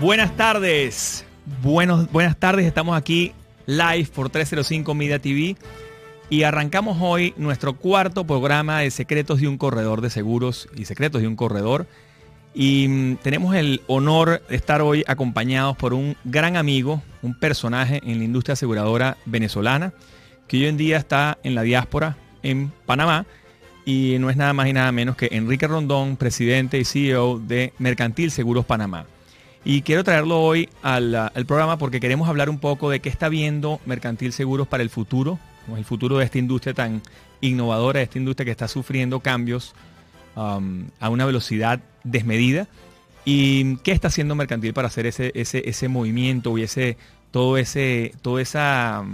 Buenas tardes. Buenos, buenas tardes. Estamos aquí live por 305 Media TV y arrancamos hoy nuestro cuarto programa de Secretos de un Corredor de Seguros y Secretos de un Corredor. Y mm, tenemos el honor de estar hoy acompañados por un gran amigo, un personaje en la industria aseguradora venezolana, que hoy en día está en la diáspora en Panamá y no es nada más y nada menos que Enrique Rondón, presidente y CEO de Mercantil Seguros Panamá. Y quiero traerlo hoy al, programa porque queremos hablar un poco de qué está viendo Mercantil Seguros para el futuro, el futuro de esta industria tan innovadora, de esta industria que está sufriendo cambios a una velocidad desmedida. ¿Y qué está haciendo Mercantil para hacer ese, ese, ese movimiento y ese, todo ese, toda esa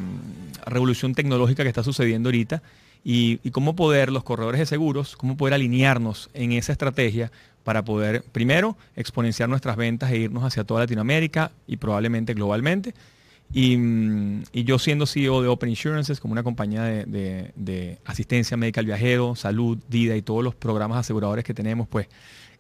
revolución tecnológica que está sucediendo ahorita? Y, y, cómo poder los corredores de seguros, cómo poder alinearnos en esa estrategia para poder, primero, exponenciar nuestras ventas e irnos hacia toda Latinoamérica y probablemente globalmente. Y, mm, yo siendo CEO de Open Insurances, como una compañía de, asistencia médica al viajero, salud, vida y todos los programas aseguradores que tenemos, pues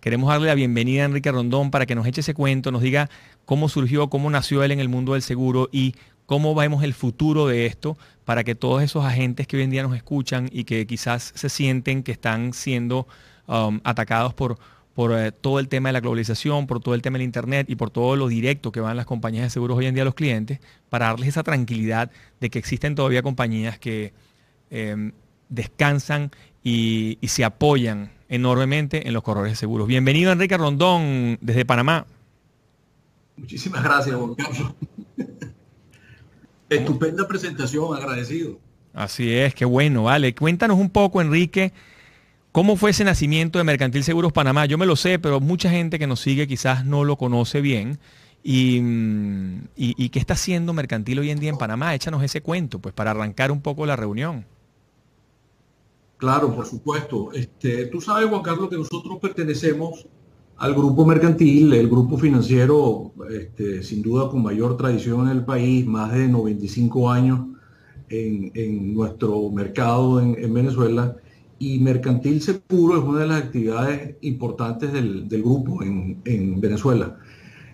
queremos darle la bienvenida a Enrique Rondón para que nos eche ese cuento, nos diga cómo surgió, cómo nació él en el mundo del seguro y cómo vemos el futuro de esto para que todos esos agentes que hoy en día nos escuchan y que quizás se sienten que están siendo um, atacados por por eh, todo el tema de la globalización, por todo el tema del Internet y por todo lo directo que van las compañías de seguros hoy en día a los clientes, para darles esa tranquilidad de que existen todavía compañías que em, descansan y, se apoyan enormemente en los corredores de seguros. Bienvenido Enrique Rondón desde Panamá. Muchísimas gracias, Juan Carlos. Estupenda presentación, agradecido. Así es, qué bueno, vale. Cuéntanos un poco, Enrique, ¿Cómo fue ese nacimiento de Mercantil Seguros Panamá? Yo me lo sé, pero mucha gente que nos sigue quizás no lo conoce bien. Y, mm, qué está haciendo Mercantil hoy en día en Panamá? Échanos ese cuento, pues para arrancar un poco la reunión. Claro, por supuesto. Este, tú sabes, Juan Carlos, que nosotros pertenecemos al grupo mercantil, el grupo financiero, este, sin duda con mayor tradición en el país, más de 95 años en, nuestro mercado en Venezuela y Mercantil Seguro es una de las actividades importantes del, grupo en, Venezuela.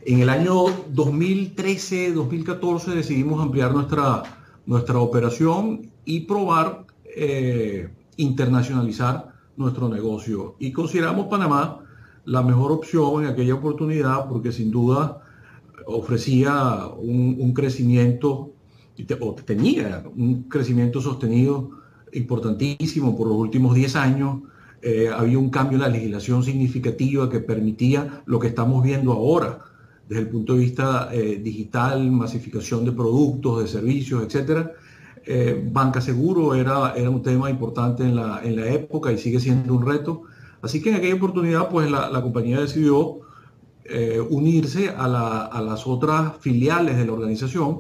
En el año 2013-2014 decidimos ampliar nuestra, nuestra operación y probar eh, internacionalizar nuestro negocio. Y consideramos Panamá la mejor opción en aquella oportunidad porque sin duda ofrecía un, un crecimiento, o tenía un crecimiento sostenido importantísimo por los últimos 10 años. Eh, había un cambio en la legislación significativa que permitía lo que estamos viendo ahora desde el punto de vista eh, digital, masificación de productos, de servicios, etc. Eh, banca seguro era, era un tema importante en la, en la época y sigue siendo un reto. Así que en aquella oportunidad pues la, la compañía decidió unirse a, la, a las otras filiales de la organización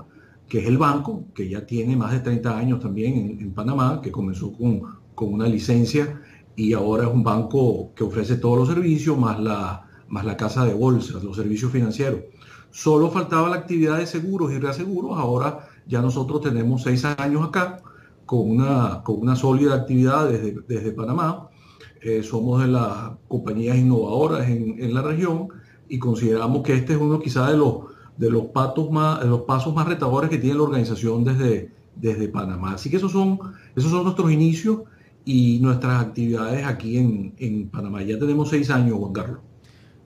que es el banco, que ya tiene más de 30 años también en, Panamá, que comenzó con, con, una licencia y ahora es un banco que ofrece todos los servicios, más la, más la casa de bolsas, los servicios financieros. Solo faltaba la actividad de seguros y reaseguros, ahora ya nosotros tenemos seis años acá con una, con una sólida actividad desde, desde Panamá. Eh, somos de las compañías innovadoras en, en la región y consideramos que este es uno quizá de los de los, patos más, los pasos más retadores que tiene la organización desde, desde Panamá. Así que esos son, esos son nuestros inicios y nuestras actividades aquí en, en Panamá. Ya tenemos seis años, Juan Carlos.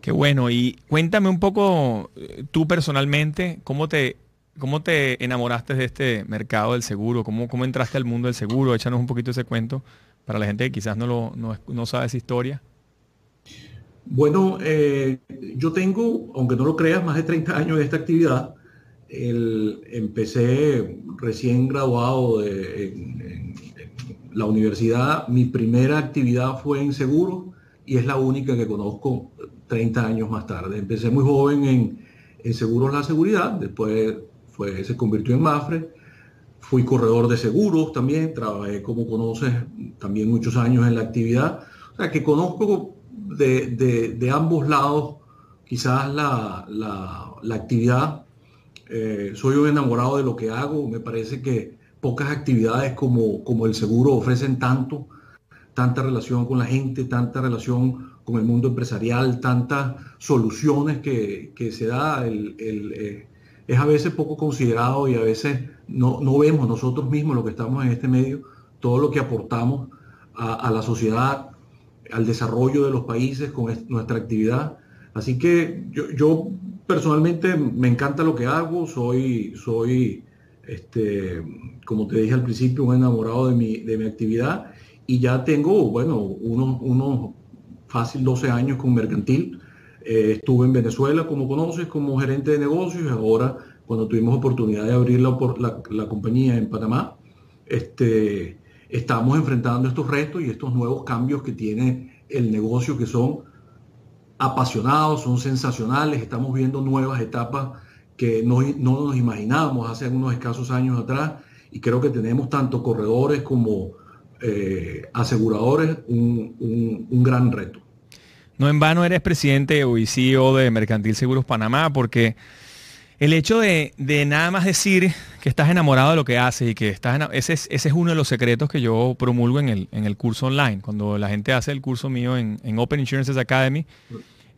Qué bueno. Y cuéntame un poco eh, tú personalmente, ¿cómo te, cómo te enamoraste de este mercado del seguro? ¿Cómo, ¿Cómo entraste al mundo del seguro? Échanos un poquito ese cuento para la gente que quizás no, lo, no, no sabe esa historia. Bueno, eh, yo tengo, aunque no lo creas, más de 30 años de esta actividad. empecé recién graduado de, en, la universidad. Mi primera actividad fue en seguro. y es la única que conozco 30 años más tarde. Empecé muy joven en, en Seguros La Seguridad, después se convirtió en Mafre, fui corredor de seguros también, trabajé como conoces también muchos años en la actividad, o sea que conozco de, ambos lados quizás la, actividad, eh, soy un enamorado de lo que hago, me parece que pocas actividades como, como el seguro ofrecen tanto, tanta relación con la gente, tanta relación con el mundo empresarial, tantas soluciones que, se da. Eh, es a veces poco considerado y a veces no, vemos nosotros mismos, lo que estamos en este medio, todo lo que aportamos a, la sociedad, al desarrollo de los países con nuestra actividad. Así que yo, personalmente me encanta lo que hago, soy, soy este, como te dije al principio, un enamorado de mi, de mi actividad y ya tengo, bueno, unos, unos fácil 12 años con Mercantil. Eh, estuve en Venezuela, como conoces, como gerente de negocios y ahora, cuando tuvimos oportunidad de abrir la, la, compañía en Panamá, este, estamos enfrentando estos retos y estos nuevos cambios que tiene el negocio que son apasionados, son sensacionales, estamos viendo nuevas etapas que no, no nos imaginábamos hace unos escasos años atrás y creo que tenemos tanto corredores como eh, aseguradores un, gran reto. No en vano eres presidente o CEO de Mercantil Seguros Panamá, porque el hecho de, nada más decir que estás enamorado de lo que haces y que estás ese es, ese es uno de los secretos que yo promulgo en el, en el curso online. Cuando la gente hace el curso mío en, Open Insurances Academy,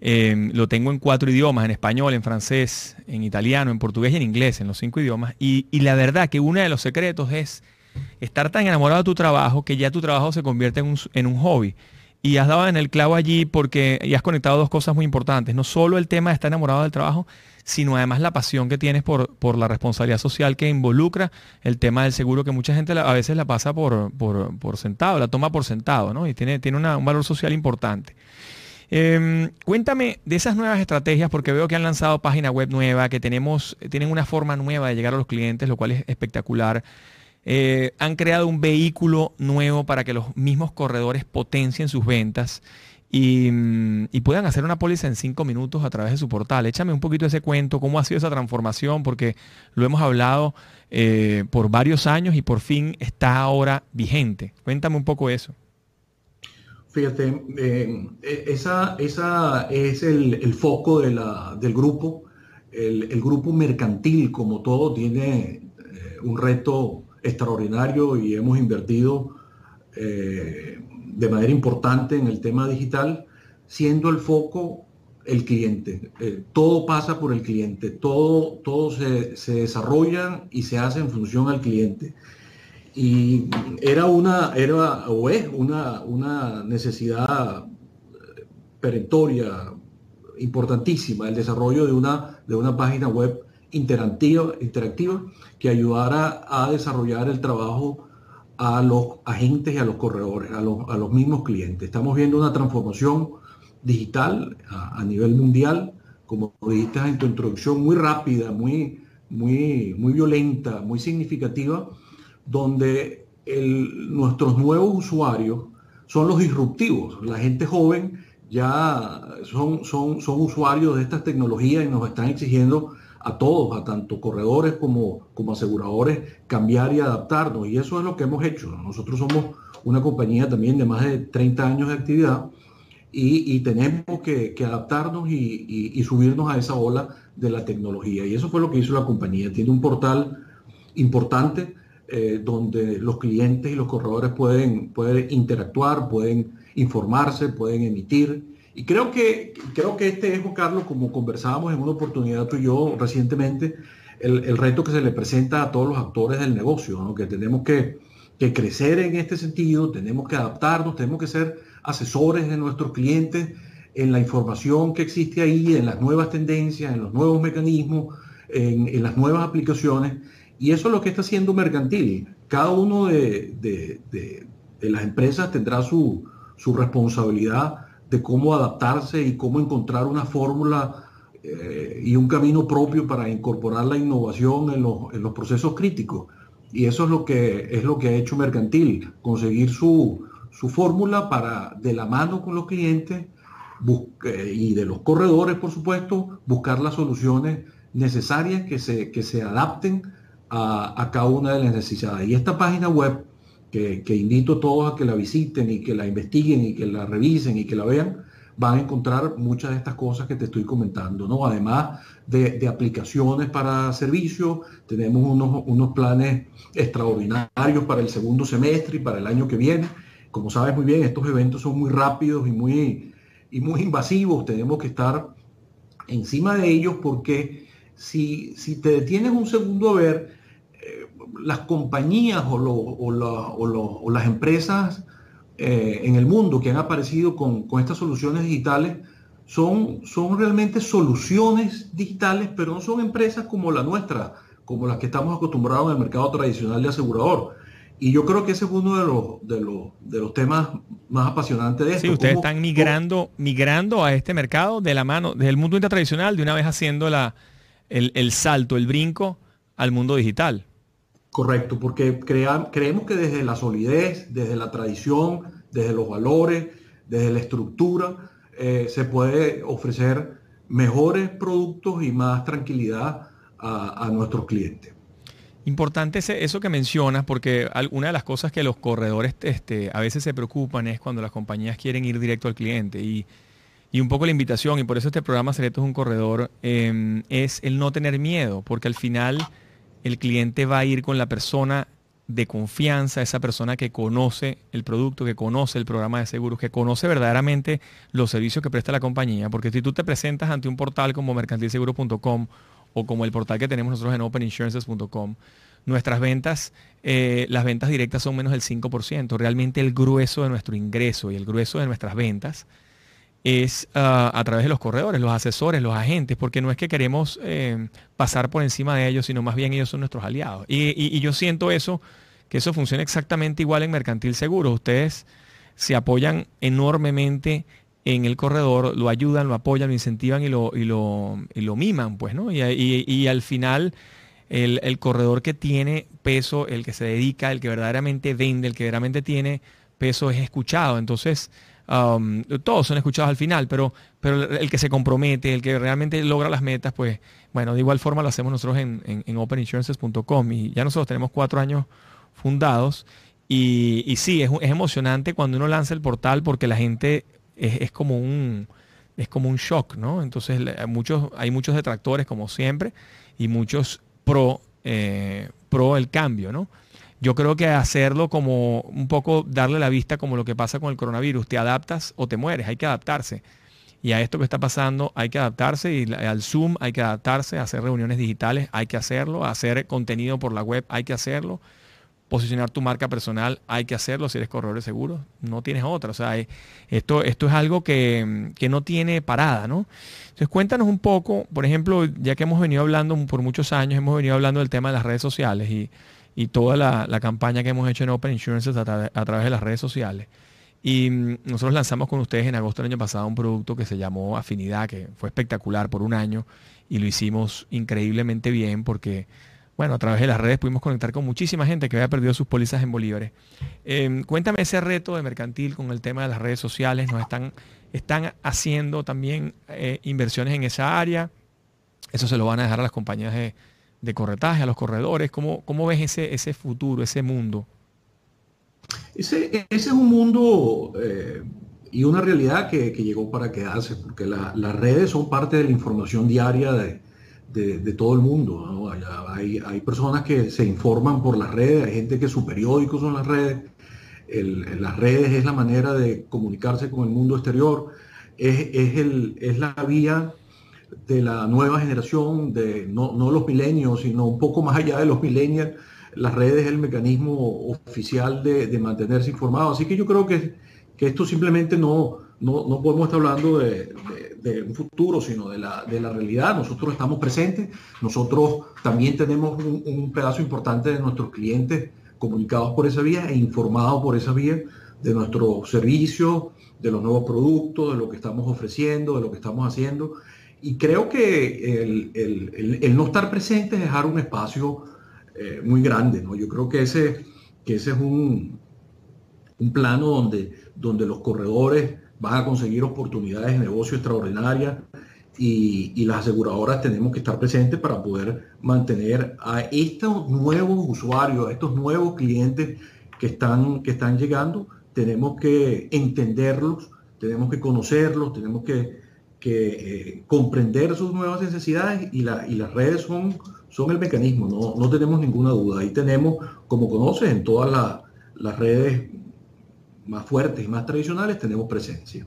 em, lo tengo en cuatro idiomas, en español, en francés, en italiano, en portugués y en inglés, en los cinco idiomas. Y, la verdad que uno de los secretos es estar tan enamorado de tu trabajo que ya tu trabajo se convierte en un, hobby. Y has dado en el clavo allí porque y has conectado dos cosas muy importantes. No solo el tema de estar enamorado del trabajo, sino además la pasión que tienes por, por la responsabilidad social que involucra el tema del seguro, que mucha gente a veces la pasa por, por, sentado, la toma por sentado, ¿no? Y tiene, tiene un valor social importante. Em, cuéntame de esas nuevas estrategias, porque veo que han lanzado página web nueva, que tenemos, tienen una forma nueva de llegar a los clientes, lo cual es espectacular. Eh, han creado un vehículo nuevo para que los mismos corredores potencien sus ventas mm, y, puedan hacer una póliza en cinco minutos a través de su portal. Échame un poquito ese cuento, cómo ha sido esa transformación, porque lo hemos hablado eh, por varios años y por fin está ahora vigente. Cuéntame un poco eso. Fíjate, eh, e, esa, esa, es el, foco del grupo. El, el, grupo mercantil, como todo, tiene un reto extraordinario y hemos invertido eh, de manera importante en el tema digital, siendo el foco el cliente. Eh, todo pasa por el cliente, todo, todo se, se, desarrolla y se hace en función al cliente. Y era una, era o es una, una necesidad perentoria, importantísima, el desarrollo de una, de una página web interactiva, interactiva que ayudara a desarrollar el trabajo a los agentes y a los corredores, a los, mismos clientes. Estamos viendo una transformación digital a, nivel mundial, como dijiste en tu introducción, muy rápida, muy, muy, muy violenta, muy significativa, donde nuestros nuevos usuarios son los disruptivos. La gente joven ya son, son, son usuarios de estas tecnologías y nos están exigiendo a todos, a tanto corredores como, como aseguradores, cambiar y adaptarnos. Y eso es lo que hemos hecho. Nosotros somos una compañía también de más de 30 años de actividad y, tenemos que, adaptarnos y, subirnos a esa ola de la tecnología. Y eso fue lo que hizo la compañía. Tiene un portal importante eh, donde los clientes y los corredores pueden, pueden interactuar, pueden informarse, pueden emitir y creo que, creo que este es, Carlos, como conversábamos en una oportunidad tú y yo recientemente, el, reto que se le presenta a todos los actores del negocio, que tenemos que, crecer en este sentido, tenemos que adaptarnos, tenemos que ser asesores de nuestros clientes en la información que existe ahí, en las nuevas tendencias, en los nuevos mecanismos, en, las nuevas aplicaciones. Y eso es lo que está haciendo Mercantil. Cada uno de, las empresas tendrá su, su responsabilidad de cómo adaptarse y cómo encontrar una fórmula eh, y un camino propio para incorporar la innovación en los, procesos críticos. Y eso es lo que es lo que ha hecho Mercantil, conseguir su, su fórmula para, de la mano con los clientes y de los corredores, por supuesto, buscar las soluciones necesarias que se, que se adapten a, cada una de las necesidades. Y esta página web, que, invito a todos a que la visiten y que la investiguen y que la revisen y que la vean, van a encontrar muchas de estas cosas que te estoy comentando, ¿no? Además de, aplicaciones para servicios, tenemos unos, unos, planes extraordinarios para el segundo semestre y para el año que viene. Como sabes muy bien, estos eventos son muy rápidos y muy, y muy invasivos, tenemos que estar encima de ellos porque si, si te detienes un segundo a ver, las compañías o, o, las empresas eh, en el mundo que han aparecido con, con, estas soluciones digitales son, son realmente soluciones digitales, pero no son empresas como la nuestra, como las que estamos acostumbrados en el mercado tradicional de asegurador. Y yo creo que ese es uno de los, de los, de los temas más apasionantes de esto. Sí, ustedes están migrando, migrando a este mercado de la mano, desde el mundo tradicional, de una vez haciendo la, el, salto, el brinco al mundo digital. Correcto, porque creemos que desde la solidez, desde la tradición, desde los valores, desde la estructura, eh, se puede ofrecer mejores productos y más tranquilidad a, nuestros clientes. Importante eso que mencionas, porque una de las cosas que los corredores este, a veces se preocupan es cuando las compañías quieren ir directo al cliente. Y, un poco la invitación, y por eso este programa Secretos es un corredor, em, es el no tener miedo, porque al final el cliente va a ir con la persona de confianza, esa persona que conoce el producto, que conoce el programa de seguros, que conoce verdaderamente los servicios que presta la compañía. Porque si tú te presentas ante un portal como mercantilseguro.com o como el portal que tenemos nosotros en openinsurances.com, nuestras ventas, eh, las ventas directas son menos del 5%. Realmente el grueso de nuestro ingreso y el grueso de nuestras ventas es ah, a través de los corredores, los asesores, los agentes, porque no es que queremos eh, pasar por encima de ellos, sino más bien ellos son nuestros aliados. Y, yo siento eso, que eso funciona exactamente igual en Mercantil Seguro. Ustedes se apoyan enormemente en el corredor, lo ayudan, lo apoyan, lo incentivan y lo, y lo, y lo miman, pues, ¿no? Y, al final el, corredor que tiene peso, el que se dedica, el que verdaderamente vende, el que verdaderamente tiene peso es escuchado. Entonces, um, todos son escuchados al final, pero, pero el que se compromete, el que realmente logra las metas, pues, bueno, de igual forma lo hacemos nosotros en, en, openinsurances.com y ya nosotros tenemos cuatro años fundados. Y, sí, es, es emocionante cuando uno lanza el portal porque la gente es, como un es como un shock, ¿no? Entonces muchos, hay muchos detractores, como siempre, y muchos pro, eh, pro el cambio, ¿no? Yo creo que hacerlo como un poco darle la vista como lo que pasa con el coronavirus, te adaptas o te mueres, hay que adaptarse. Y a esto que está pasando hay que adaptarse y al Zoom hay que adaptarse, hacer reuniones digitales hay que hacerlo, hacer contenido por la web hay que hacerlo posicionar tu marca personal, hay que hacerlo si eres corredor de seguros, no tienes otra. O sea, eh, esto, esto es algo que, no tiene parada, ¿no? Entonces cuéntanos un poco, por ejemplo, ya que hemos venido hablando por muchos años, hemos venido hablando del tema de las redes sociales y, toda la, campaña que hemos hecho en Open Insurances a, través de las redes sociales. Y mm, nosotros lanzamos con ustedes en agosto del año pasado un producto que se llamó Afinidad, que fue espectacular por un año y lo hicimos increíblemente bien porque bueno, a través de las redes pudimos conectar con muchísima gente que había perdido sus pólizas en bolívares. Em, cuéntame ese reto de mercantil con el tema de las redes sociales. ¿Nos están, están haciendo también eh, inversiones en esa área? Eso se lo van a dejar a las compañías de, corretaje, a los corredores. ¿Cómo, cómo ves ese, ese futuro, ese mundo? Ese, es un mundo eh, y una realidad que, llegó para quedarse, porque las redes son parte de la información diaria de, de, todo el mundo. Hay, hay, personas que se informan por las redes, hay gente que su periódico son las redes. las redes es la manera de comunicarse con el mundo exterior, es, es, el, es la vía de la nueva generación, de no, no los milenios, sino un poco más allá de los milenios. Las redes es el mecanismo oficial de, de mantenerse informado. Así que yo creo que, que esto simplemente no, no, no podemos estar hablando de, un futuro, sino de la, de la, realidad. Nosotros estamos presentes, nosotros también tenemos un, pedazo importante de nuestros clientes comunicados por esa vía e informados por esa vía de nuestro servicio, de los nuevos productos, de lo que estamos ofreciendo, de lo que estamos haciendo. Y creo que el, no estar presente es dejar un espacio eh, muy grande. ¿no? Yo creo que ese, que ese es un, un plano donde, donde los corredores van a conseguir oportunidades de negocio extraordinarias y, las aseguradoras tenemos que estar presentes para poder mantener a estos nuevos usuarios, a estos nuevos clientes que están, que están llegando, tenemos que entenderlos, tenemos que conocerlos, tenemos que, eh, comprender sus nuevas necesidades y, la, y las redes son, son el mecanismo, no, no, tenemos ninguna duda. Ahí tenemos, como conoces, en todas las redes más fuertes y más tradicionales tenemos presencia.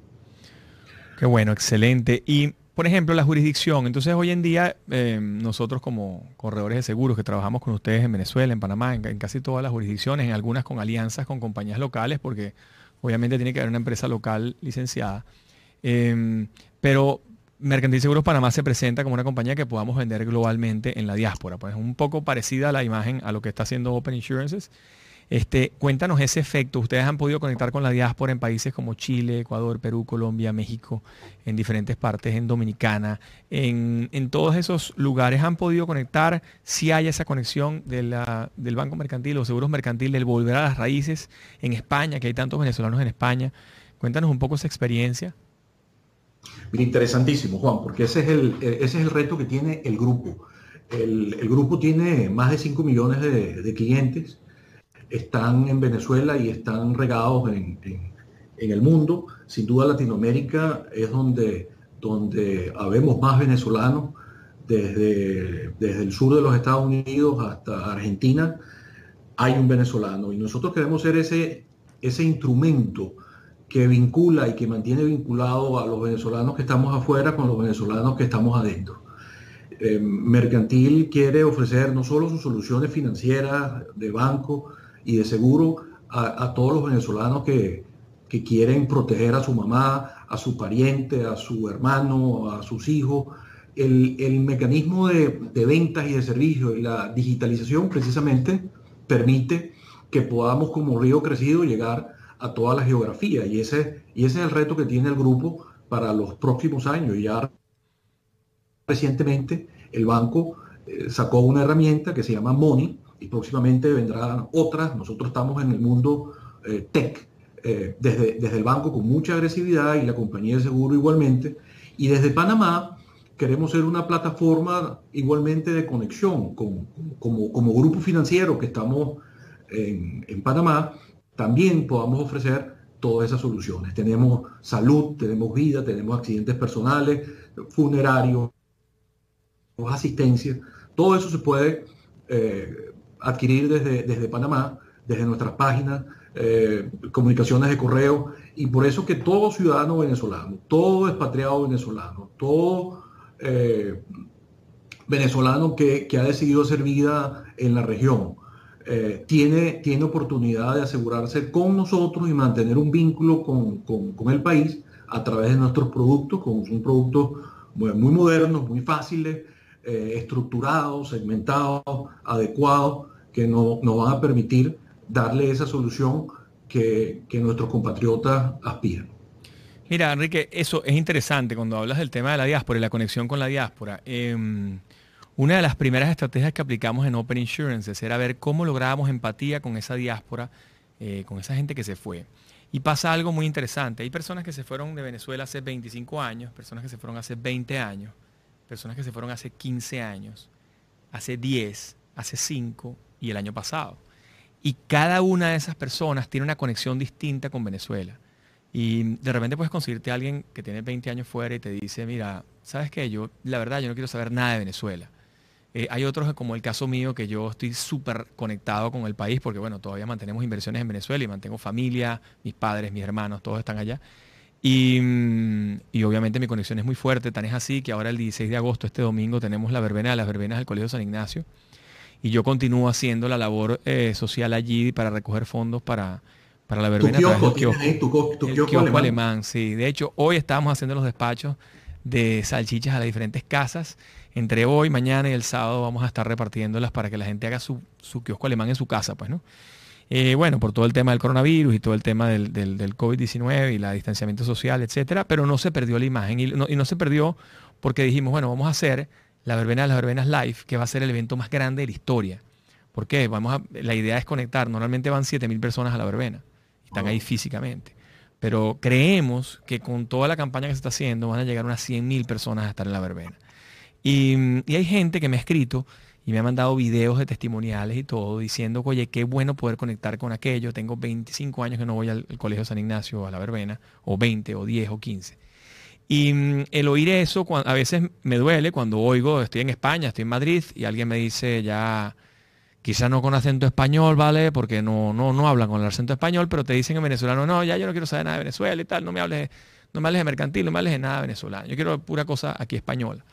Qué bueno, excelente. Y por ejemplo, la jurisdicción. Entonces, hoy en día, eh, nosotros como corredores de seguros que trabajamos con ustedes en Venezuela, en Panamá, en, casi todas las jurisdicciones, en algunas con alianzas con compañías locales, porque obviamente tiene que haber una empresa local licenciada. Em, pero Mercantil Seguros Panamá se presenta como una compañía que podamos vender globalmente en la diáspora. Pues es un poco parecida a la imagen a lo que está haciendo Open Insurances. Este, cuéntanos ese efecto. Ustedes han podido conectar con la diáspora en países como Chile, Ecuador, Perú, Colombia, México, en diferentes partes, en Dominicana. En, todos esos lugares han podido conectar, si hay esa conexión del Banco Mercantil o Seguros Mercantil, del volver a las raíces en España, que hay tantos venezolanos en España. Cuéntanos un poco esa experiencia. Interesantísimo, Juan, porque ese es el, ese es el reto que tiene el grupo. El, grupo tiene más de 5 millones de clientes están en Venezuela y están regados en, el mundo. Sin duda Latinoamérica es donde, donde habemos más venezolanos, desde, desde el sur de los Estados Unidos hasta Argentina, hay un venezolano y nosotros queremos ser ese, ese instrumento que vincula y que mantiene vinculado a los venezolanos que estamos afuera con los venezolanos que estamos adentro. Eh, Mercantil quiere ofrecer no solo sus soluciones financieras de banco, y de seguro a, todos los venezolanos que, quieren proteger a su mamá, a su pariente, a su hermano, a sus hijos. El, mecanismo de, ventas y de servicios y la digitalización precisamente permite que podamos como río crecido llegar a toda la geografía y ese, y ese es el reto que tiene el grupo para los próximos años. Ya recientemente el banco eh, sacó una herramienta que se llama Money, y próximamente vendrán otras. Nosotros estamos en el mundo eh, tech, eh, desde, desde el banco con mucha agresividad y la compañía de seguro igualmente. Y desde Panamá queremos ser una plataforma igualmente de conexión con, como, como grupo financiero que estamos en, en Panamá, también podamos ofrecer todas esas soluciones. Tenemos salud, tenemos vida, tenemos accidentes personales, funerarios, asistencia. Todo eso se puede eh, adquirir desde, desde Panamá, desde nuestras páginas, eh, comunicaciones de correo, y por eso que todo ciudadano venezolano, todo expatriado venezolano, todo eh, venezolano que, ha decidido hacer vida en la región, eh, tiene, tiene oportunidad de asegurarse con nosotros y mantener un vínculo con, el país a través de nuestros productos, con un producto muy, muy modernos, muy fáciles, estructurados, segmentados, adecuados que nos no van a permitir darle esa solución que, nuestros compatriotas aspiran. Mira, Enrique, eso es interesante cuando hablas del tema de la diáspora y la conexión con la diáspora. Em, una de las primeras estrategias que aplicamos en Open Insurance era ver cómo lográbamos empatía con esa diáspora, eh, con esa gente que se fue. Y pasa algo muy interesante. Hay personas que se fueron de Venezuela hace 25 años, personas que se fueron hace 20 años, personas que se fueron hace 15 años, hace 10, hace 5, y el año pasado. Y cada una de esas personas tiene una conexión distinta con Venezuela. Y de repente puedes conseguirte a alguien que tiene 20 años fuera y te dice, mira, ¿sabes qué? Yo, la verdad, yo no quiero saber nada de Venezuela. Eh, hay otros, como el caso mío, que yo estoy súper conectado con el país porque, bueno, todavía mantenemos inversiones en Venezuela y mantengo familia, mis padres, mis hermanos, todos están allá. Y, mm, y, obviamente mi conexión es muy fuerte, tan es así que ahora el 16 de agosto, este domingo, tenemos la verbena de las verbenas del Colegio San Ignacio y yo continúo haciendo la labor eh, social allí para recoger fondos para, para la verbena. Tu kiosco, tu, kiosco, alemán. sí. De hecho, hoy estamos haciendo los despachos de salchichas a las diferentes casas. Entre hoy, mañana y el sábado vamos a estar repartiéndolas para que la gente haga su, su kiosco alemán en su casa, pues, ¿no? Eh, bueno, por todo el tema del coronavirus y todo el tema del, del, COVID-19 y la distanciamiento social, etcétera, pero no se perdió la imagen y no, y no se perdió porque dijimos, bueno, vamos a hacer la verbena de las verbenas live, que va a ser el evento más grande de la historia. ¿Por qué? Vamos a, la idea es conectar. Normalmente van 7.000 personas a la verbena. están ahí físicamente. Pero creemos que con toda la campaña que se está haciendo van a llegar unas 100.000 personas a estar en la verbena. Y, hay gente que me ha escrito y me ha mandado videos de testimoniales y todo, diciendo, oye, qué bueno poder conectar con aquello. Tengo 25 años que no voy al, Colegio San Ignacio, a la verbena, o 20, o 10, o 15. Y mm, el oír eso a veces me duele cuando oigo, estoy en España, estoy en Madrid, y alguien me dice ya quizá no con acento español, ¿vale? Porque no, no, no hablan con el acento español, pero te dicen en venezolano, no, ya yo no quiero saber nada de Venezuela y tal, no me hables, no me hables de mercantil, no me hables de nada venezolano, yo quiero pura cosa aquí española.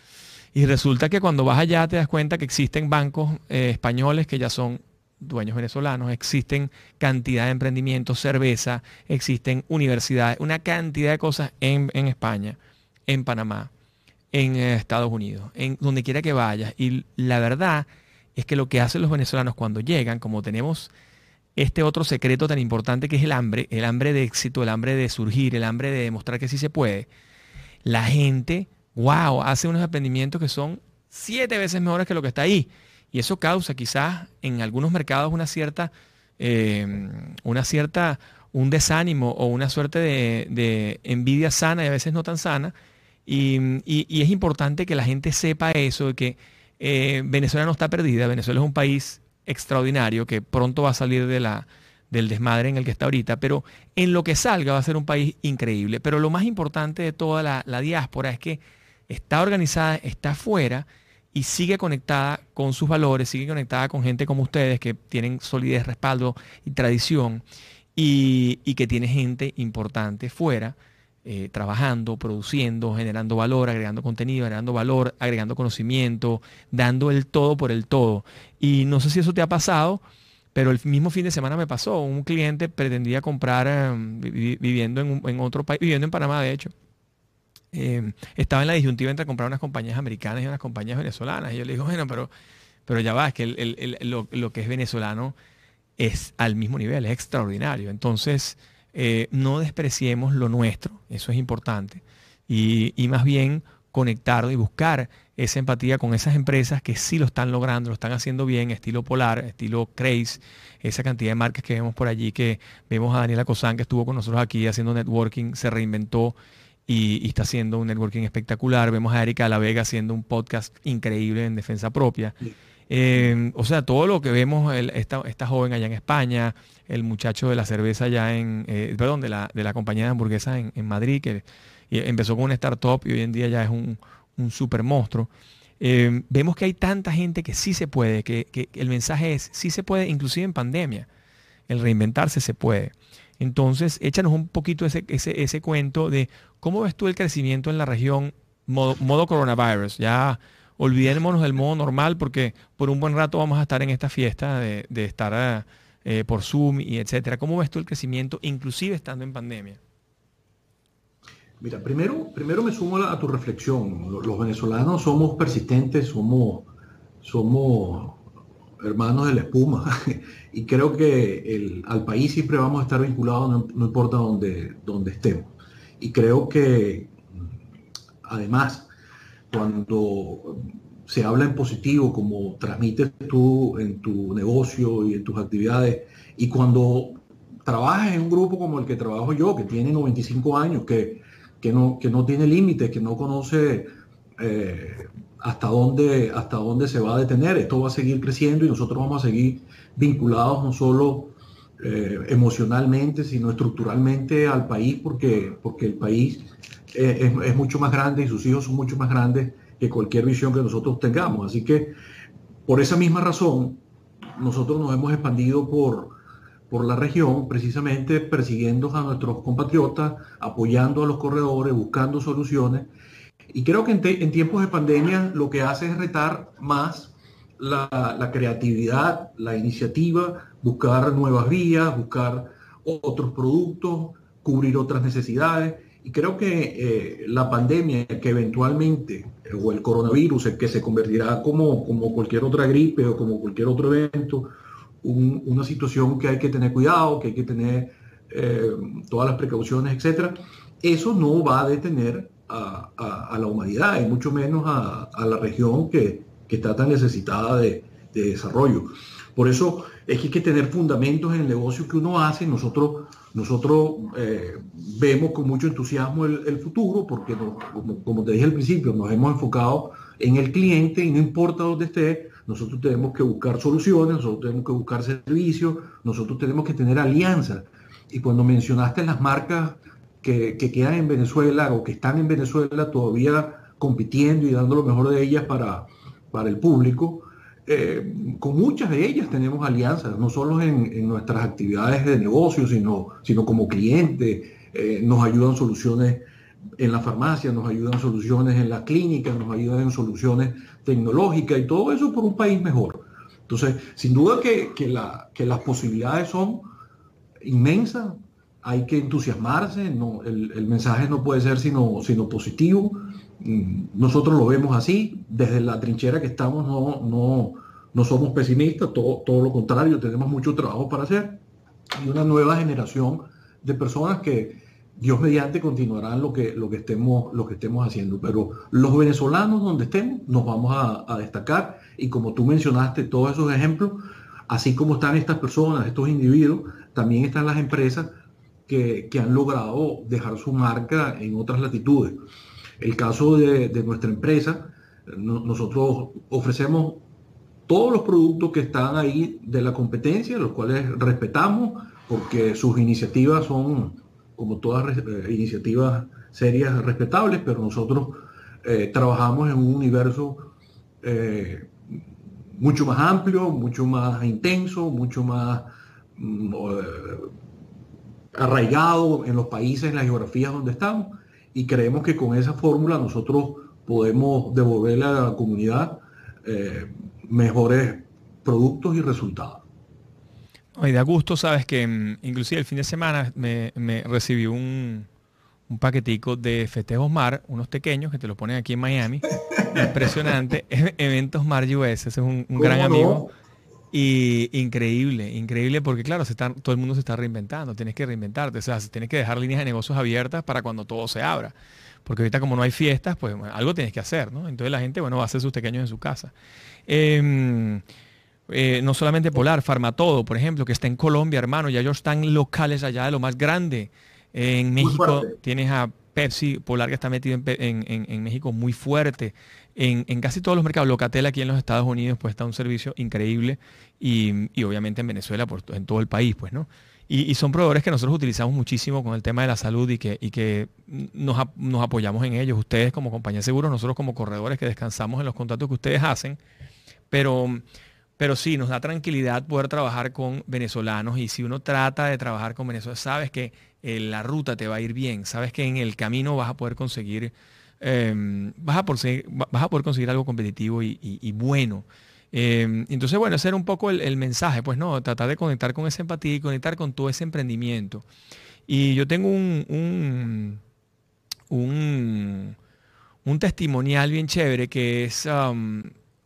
Y resulta que cuando vas allá te das cuenta que existen bancos eh, españoles que ya son dueños venezolanos, existen cantidad de emprendimientos, cerveza, existen universidades, una cantidad de cosas en, en España, en Panamá, en eh, Estados Unidos, en donde quiera que vayas. Y la verdad es que lo que hacen los venezolanos cuando llegan, como tenemos este otro secreto tan importante que es el hambre, el hambre de éxito, el hambre de surgir, el hambre de demostrar que sí se puede, la gente, wow, hace unos emprendimientos que son siete veces mejores que lo que está ahí. Y eso causa quizás en algunos mercados una cierta, eh, una cierta, un desánimo o una suerte de, envidia sana y a veces no tan sana. Y, y es importante que la gente sepa eso, de que eh, Venezuela no está perdida, Venezuela es un país extraordinario que pronto va a salir de la, del desmadre en el que está ahorita, pero en lo que salga va a ser un país increíble. Pero lo más importante de toda la, diáspora es que está organizada, está afuera y sigue conectada con sus valores, sigue conectada con gente como ustedes que tienen solidez, respaldo y tradición y, que tiene gente importante fuera eh, trabajando, produciendo, generando valor, agregando contenido, agregando valor, agregando conocimiento, dando el todo por el todo. Y no sé si eso te ha pasado, pero el mismo fin de semana me pasó. Un cliente pretendía comprar, em, viviendo en, otro país, viviendo en Panamá, de hecho. Em, estaba en la disyuntiva entre comprar unas compañías americanas y unas compañías venezolanas. Y yo le digo, bueno, pero, pero ya va, es que lo, lo que es venezolano es al mismo nivel, es extraordinario. Entonces, eh, no despreciemos lo nuestro, eso es importante, y, más bien conectar y buscar esa empatía con esas empresas que sí lo están logrando, lo están haciendo bien, estilo Polar, estilo Craze, esa cantidad de marcas que vemos por allí, que vemos a Daniela Cosán que estuvo con nosotros aquí haciendo networking, se reinventó y, está haciendo un networking espectacular. Vemos a Erika La Vega haciendo un podcast increíble en defensa propia. Eh, o sea, todo lo que vemos, esta, joven allá en España, el muchacho de la cerveza allá en, eh, perdón, de la, de la compañía de hamburguesas en, Madrid, que empezó con una startup y hoy en día ya es un, un super monstruo. Eh, vemos que hay tanta gente que sí se puede, que, el mensaje es, sí se puede, inclusive en pandemia, el reinventarse se puede. Entonces, échanos un poquito ese, ese, ese cuento de cómo ves tú el crecimiento en la región modo, modo coronavirus. Ya olvidémonos del modo normal porque por un buen rato vamos a estar en esta fiesta de, estar eh, por Zoom y etcétera. ¿Cómo ves tú el crecimiento, inclusive estando en pandemia? Mira, primero, primero me sumo a, tu reflexión. Los, venezolanos somos persistentes, somos, somos hermanos de la espuma y creo que al país siempre vamos a estar vinculados, no, importa dónde, dónde estemos. Y creo que además cuando se habla en positivo, como transmites tú en tu negocio y en tus actividades, y cuando trabajas en un grupo como el que trabajo yo, que tiene 95 años, que, que, no, que no tiene límites, que no conoce eh, hasta, dónde, hasta dónde se va a detener, esto va a seguir creciendo y nosotros vamos a seguir vinculados no solo eh, emocionalmente, sino estructuralmente al país, porque, porque el país eh, es, mucho más grande y sus hijos son mucho más grandes que cualquier visión que nosotros tengamos. Así que por esa misma razón, nosotros nos hemos expandido por, por la región, precisamente persiguiendo a nuestros compatriotas, apoyando a los corredores, buscando soluciones. Y creo que en, tiempos de pandemia lo que hace es retar más la, creatividad, la iniciativa, buscar nuevas vías, buscar otros productos, cubrir otras necesidades. Y creo que eh, la pandemia que eventualmente, eh, o el coronavirus, el que se convertirá como, como cualquier otra gripe o como cualquier otro evento, una situación que hay que tener cuidado, que hay que tener eh, todas las precauciones, etcétera, eso no va a detener a, la humanidad y mucho menos a, la región que, está tan necesitada de, de, desarrollo. Por eso es que hay que tener fundamentos en el negocio que uno hace. Nosotros, nosotros eh, vemos con mucho entusiasmo el, futuro porque, como, te dije al principio, nos hemos enfocado en el cliente y no importa dónde esté, nosotros tenemos que buscar soluciones, nosotros tenemos que buscar servicios, nosotros tenemos que tener alianzas. Y cuando mencionaste las marcas que, que, quedan en Venezuela o que están en Venezuela todavía compitiendo y dando lo mejor de ellas para, para el público, eh, con muchas de ellas tenemos alianzas, no solo en, nuestras actividades de negocio, sino, sino como clientes. Eh, nos ayudan soluciones en la farmacia, nos ayudan soluciones en la clínica, nos ayudan en soluciones tecnológicas y todo eso por un país mejor. Entonces, sin duda que, que las posibilidades son inmensas, hay que entusiasmarse, el, mensaje no puede ser sino, sino positivo. Mm, nosotros lo vemos así, desde la trinchera que estamos no, no, no somos pesimistas, todo, todo lo contrario, tenemos mucho trabajo para hacer y una nueva generación de personas que Dios mediante continuarán lo que, lo que, estemos, lo que estemos haciendo. Pero los venezolanos donde estemos nos vamos a, destacar y como tú mencionaste todos esos ejemplos, así como están estas personas, estos individuos, también están las empresas que, han logrado dejar su marca en otras latitudes. El caso de, nuestra empresa, nosotros ofrecemos todos los productos que están ahí de la competencia, los cuales respetamos porque sus iniciativas son, como todas eh, iniciativas serias, respetables, pero nosotros eh, trabajamos en un universo eh, mucho más amplio, mucho más intenso, mucho más mm, arraigado en los países, en las geografías donde estamos, y creemos que con esa fórmula nosotros podemos devolverle a la comunidad eh, mejores productos y resultados. Y da gusto, sabes que mm, inclusive el fin de semana me, recibí un, un, paquetico de festejos mar, unos pequeños que te lo ponen aquí en Miami. Impresionante. Eventos Mar US, ese es un, gran amigo. Y increíble, increíble porque claro, se está, todo el mundo se está reinventando, tienes que reinventarte, o sea, tienes que dejar líneas de negocios abiertas para cuando todo se abra. Porque ahorita como no hay fiestas, pues algo tienes que hacer, ¿no? Entonces la gente, bueno, va a hacer sus pequeños en su casa. Em, eh, no solamente Polar, Farmatodo, por ejemplo, que está en Colombia, hermano, ya ellos están locales allá de lo más grande. En México tienes a Pepsi, Polar que está metido en, México muy fuerte. En, casi todos los mercados, Locatel aquí en los Estados Unidos, pues está un servicio increíble y, obviamente en Venezuela, por, en todo el país, pues, ¿no? Y, son proveedores que nosotros utilizamos muchísimo con el tema de la salud y que, y que nos, apoyamos en ellos. Ustedes como compañía de seguros, nosotros como corredores que descansamos en los contratos que ustedes hacen, pero, pero sí, nos da tranquilidad poder trabajar con venezolanos y si uno trata de trabajar con venezolanos, sabes que eh, la ruta te va a ir bien, sabes que en el camino vas a poder conseguir, em, vas, a vas a poder conseguir algo competitivo y, bueno. Em, entonces, bueno, ese era un poco el, mensaje, pues no, tratar de conectar con esa empatía y conectar con todo ese emprendimiento. Y yo tengo un, un, un, testimonial bien chévere que es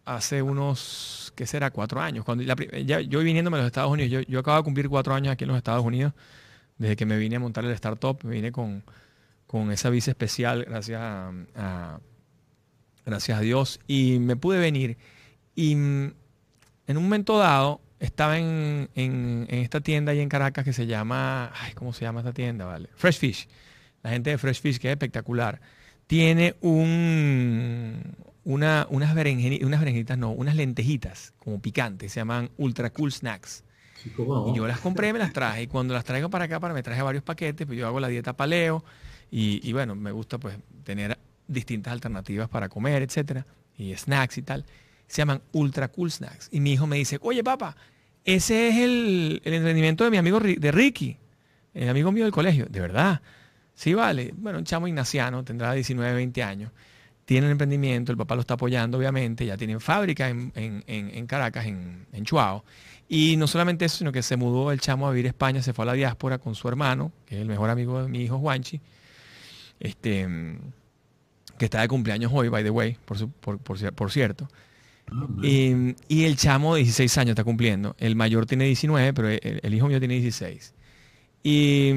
hace unos, ¿qué será? Cuatro años. Cuando ya, yo viniéndome a los Estados Unidos, yo, yo acabo de cumplir cuatro años aquí en los Estados Unidos desde que me vine a montar el startup, me vine con, esa visa especial, gracias a, gracias a Dios, y me pude venir. Y en un momento dado, estaba en, esta tienda ahí en Caracas que se llama, ay, ¿cómo se llama esta tienda? Vale, Fresh Fish. La gente de Fresh Fish, que es espectacular, tiene un, una, unas, berenjenitas, unas berenjenitas, no, unas lentejitas como picantes, se llaman Ultra Cool Snacks. Y yo las compré, me las traje. Y cuando las traigo para acá, para me traje varios paquetes, pues yo hago la dieta paleo. Y, bueno, me gusta pues tener distintas alternativas para comer, etcétera. Y snacks y tal. Se llaman Ultra Cool Snacks. Y mi hijo me dice, oye papá, ese es el, el emprendimiento de mi amigo de Ricky, el amigo mío del colegio. De verdad. Sí, vale. Bueno, un chamo ignaciano, tendrá 19, 20 años. Tiene el emprendimiento, el papá lo está apoyando, obviamente. Ya tienen fábrica en, en, en Caracas, en, en Chuao. Y no solamente eso, sino que se mudó el chamo a vivir a España, se fue a la diáspora con su hermano, que es el mejor amigo de mi hijo Juanchi, este, que está de cumpleaños hoy, by the way, por, por, cierto. Ah, y, el chamo 16 años está cumpliendo. El mayor tiene 19, pero el, hijo mío tiene 16. Y,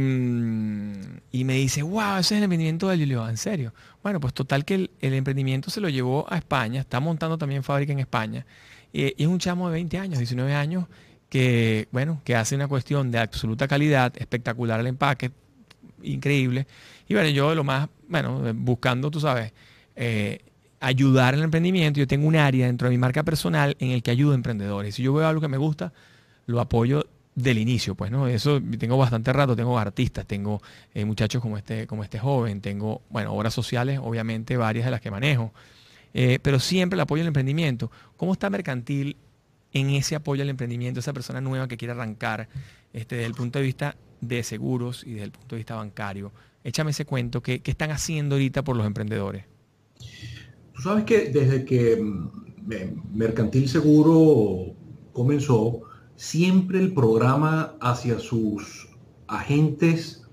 y, me dice, wow, ese es el emprendimiento de Lilio. ¿En serio? Bueno, pues total que el, el, emprendimiento se lo llevó a España. Está montando también fábrica en España. y es un chamo de 20 años, 19 años, que, bueno, que hace una cuestión de absoluta calidad, espectacular el empaque, increíble. Y bueno, yo lo más, bueno, buscando, tú sabes, eh, ayudar en el emprendimiento, yo tengo un área dentro de mi marca personal en el que ayudo a emprendedores. Si yo veo algo que me gusta, lo apoyo del inicio, pues, ¿no? Eso tengo bastante rato, tengo artistas, tengo eh, muchachos como este, como este joven, tengo, bueno, obras sociales, obviamente varias de las que manejo, eh, pero siempre el apoyo al emprendimiento. ¿Cómo está Mercantil en ese apoyo al emprendimiento, esa persona nueva que quiere arrancar este, desde el punto de vista de seguros y desde el punto de vista bancario? Échame ese cuento, ¿qué, qué están haciendo ahorita por los emprendedores? Tú sabes que desde que mm, Mercantil Seguro comenzó, siempre el programa hacia sus agentes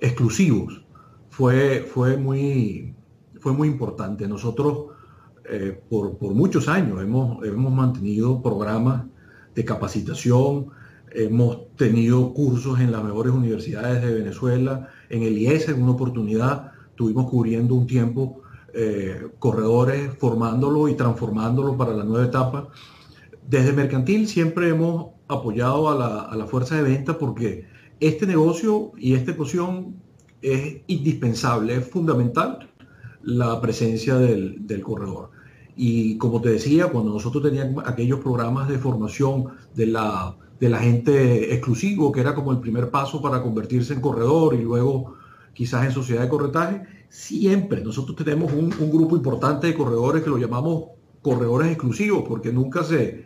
exclusivos fue, fue, muy, fue muy importante. Nosotros eh, por, muchos años hemos, hemos mantenido programas de capacitación, hemos tenido cursos en las mejores universidades de Venezuela, en el IES en una oportunidad tuvimos cubriendo un tiempo eh, corredores, formándolo y transformándolo para la nueva etapa. Desde Mercantil siempre hemos apoyado a la, fuerza de venta porque este negocio y esta ecuación es indispensable, es fundamental la presencia del, corredor. Y como te decía, cuando nosotros teníamos aquellos programas de formación de la, del agente exclusivo, que era como el primer paso para convertirse en corredor y luego quizás en sociedad de corretaje, siempre nosotros tenemos un, grupo importante de corredores que lo llamamos corredores exclusivos, porque nunca se,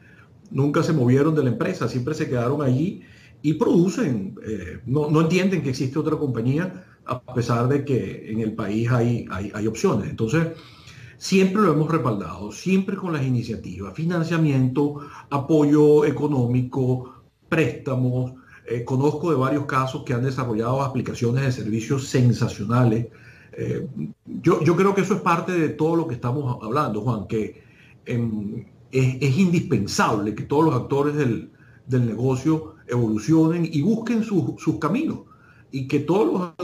nunca se movieron de la empresa, siempre se quedaron allí y producen, eh, no, entienden que existe otra compañía a pesar de que en el país hay, hay, opciones. Entonces, siempre lo hemos respaldado, siempre con las iniciativas, financiamiento, apoyo económico, préstamos. Eh, conozco de varios casos que han desarrollado aplicaciones de servicios sensacionales. Eh, yo, yo, creo que eso es parte de todo lo que estamos hablando, Juan, que en, es, indispensable que todos los actores del, negocio evolucionen y busquen sus caminos y que todos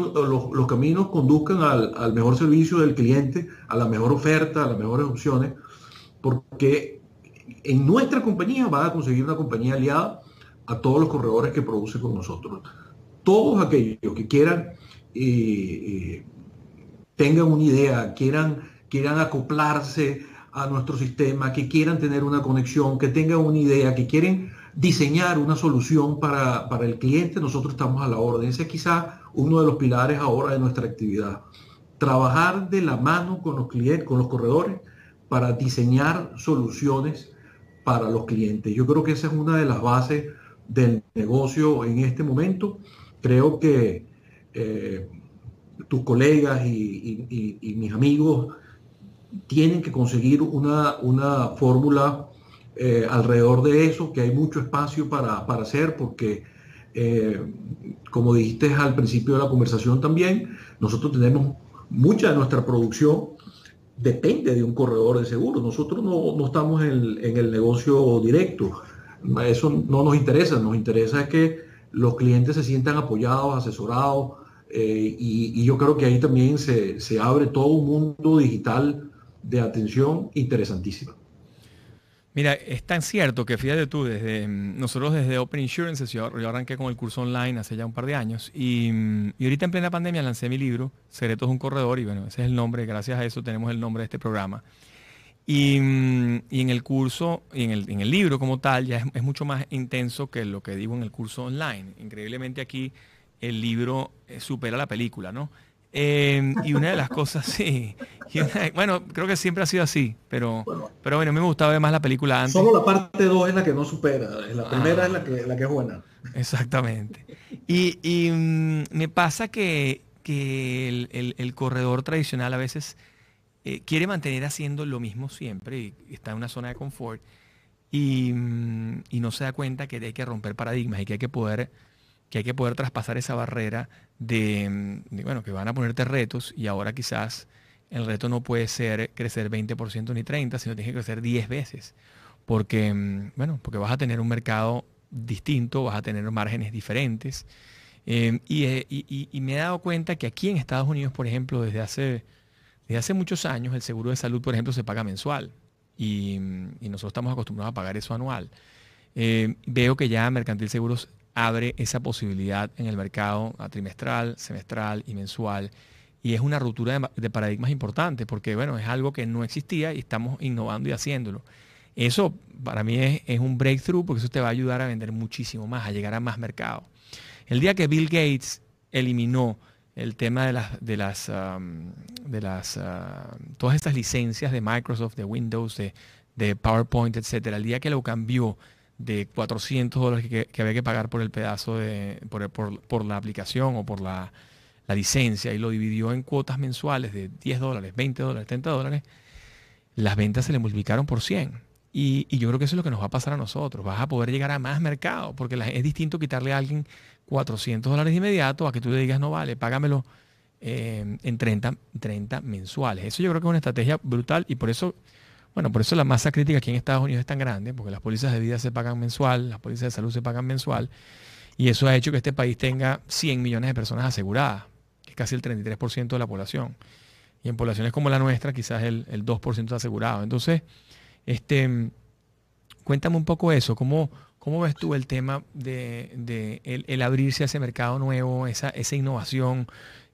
los, caminos conduzcan al, mejor servicio del cliente, a la mejor oferta, a las mejores opciones, porque en nuestra compañía va a conseguir una compañía aliada a todos los corredores que produce con nosotros. Todos aquellos que quieran, eh, eh, tengan una idea, quieran, quieran acoplarse a nuestro sistema, que quieran tener una conexión, que tengan una idea, que quieren diseñar una solución para, el cliente, nosotros estamos a la orden. Ese es quizá uno de los pilares ahora de nuestra actividad. Trabajar de la mano con los clientes, con los corredores, para diseñar soluciones para los clientes. Yo creo que esa es una de las bases del negocio en este momento. Creo que eh, tus colegas y mis amigos tienen que conseguir una, una fórmula eh, alrededor de eso, que hay mucho espacio para, hacer, porque, eh, como dijiste al principio de la conversación también, nosotros tenemos mucha de nuestra producción depende de un corredor de seguro. Nosotros no, estamos en, el negocio directo. Eso no nos interesa. Nos interesa que los clientes se sientan apoyados, asesorados. Eh, y, y, yo creo que ahí también se, se abre todo un mundo digital de atención interesantísima. Mira, es tan cierto que fíjate tú, desde nosotros desde Open Insurance, yo, arranqué con el curso online hace ya un par de años y, ahorita en plena pandemia lancé mi libro, Secretos de un Corredor, y bueno, ese es el nombre, gracias a eso tenemos el nombre de este programa. Y, en el curso, y en el, en el, libro como tal, ya es, es, mucho más intenso que lo que digo en el curso online. Increíblemente aquí el libro eh, supera la película, ¿no? Em, y una de las cosas, sí. bueno, creo que siempre ha sido así, pero bueno, pero bueno, a mí me gustaba ver más la película antes. Solo la parte 2 es la que no supera, la primera es la que, la que es buena. Exactamente. Y, y mm, me pasa que, que el, el, corredor tradicional a veces eh, quiere mantener haciendo lo mismo siempre y está en una zona de confort y, mm, y no se da cuenta que hay que romper paradigmas y que hay que poder que hay que poder traspasar esa barrera de, bueno, que van a ponerte retos y ahora quizás el reto no puede ser crecer 20% ni 30, sino tienes que crecer 10 veces. Porque, mm, bueno, porque vas a tener un mercado distinto, vas a tener márgenes diferentes. Em, eh, y, me he dado cuenta que aquí en Estados Unidos, por ejemplo, desde hace, desde hace muchos años, el seguro de salud, por ejemplo, se paga mensual. Y, nosotros estamos acostumbrados a pagar eso anual. Eh, veo que ya Mercantil Seguros abre esa posibilidad en el mercado a trimestral, semestral y mensual. Y es una ruptura de, paradigmas importante porque, bueno, es algo que no existía y estamos innovando y haciéndolo. Eso para mí es, un breakthrough porque eso te va a ayudar a vender muchísimo más, a llegar a más mercado. El día que Bill Gates eliminó el tema de las, de las, de las todas estas licencias de Microsoft, de Windows, de, de PowerPoint, etcétera, el día que lo cambió de 400 dólares que, había que pagar por el pedazo de, por, por, la aplicación o por la, la, licencia y lo dividió en cuotas mensuales de 10 dólares, 20 dólares, 30 dólares, las ventas se le multiplicaron por 100. Y, yo creo que eso es lo que nos va a pasar a nosotros. Vas a poder llegar a más mercado, porque es distinto quitarle a alguien 400 dólares inmediato a que tú le digas, no vale, págamelo eh, en 30, 30 mensuales. Eso yo creo que es una estrategia brutal y por eso bueno, por eso la masa crítica aquí en Estados Unidos es tan grande, porque las pólizas de vida se pagan mensual, las pólizas de salud se pagan mensual, y eso ha hecho que este país tenga 100 millones de personas aseguradas, que es casi el 33% de la población. Y en poblaciones como la nuestra, quizás el, 2% asegurado. Entonces, este, cuéntame un poco eso, ¿cómo, cómo ves tú el tema de, el, abrirse a ese mercado nuevo, esa, esa innovación?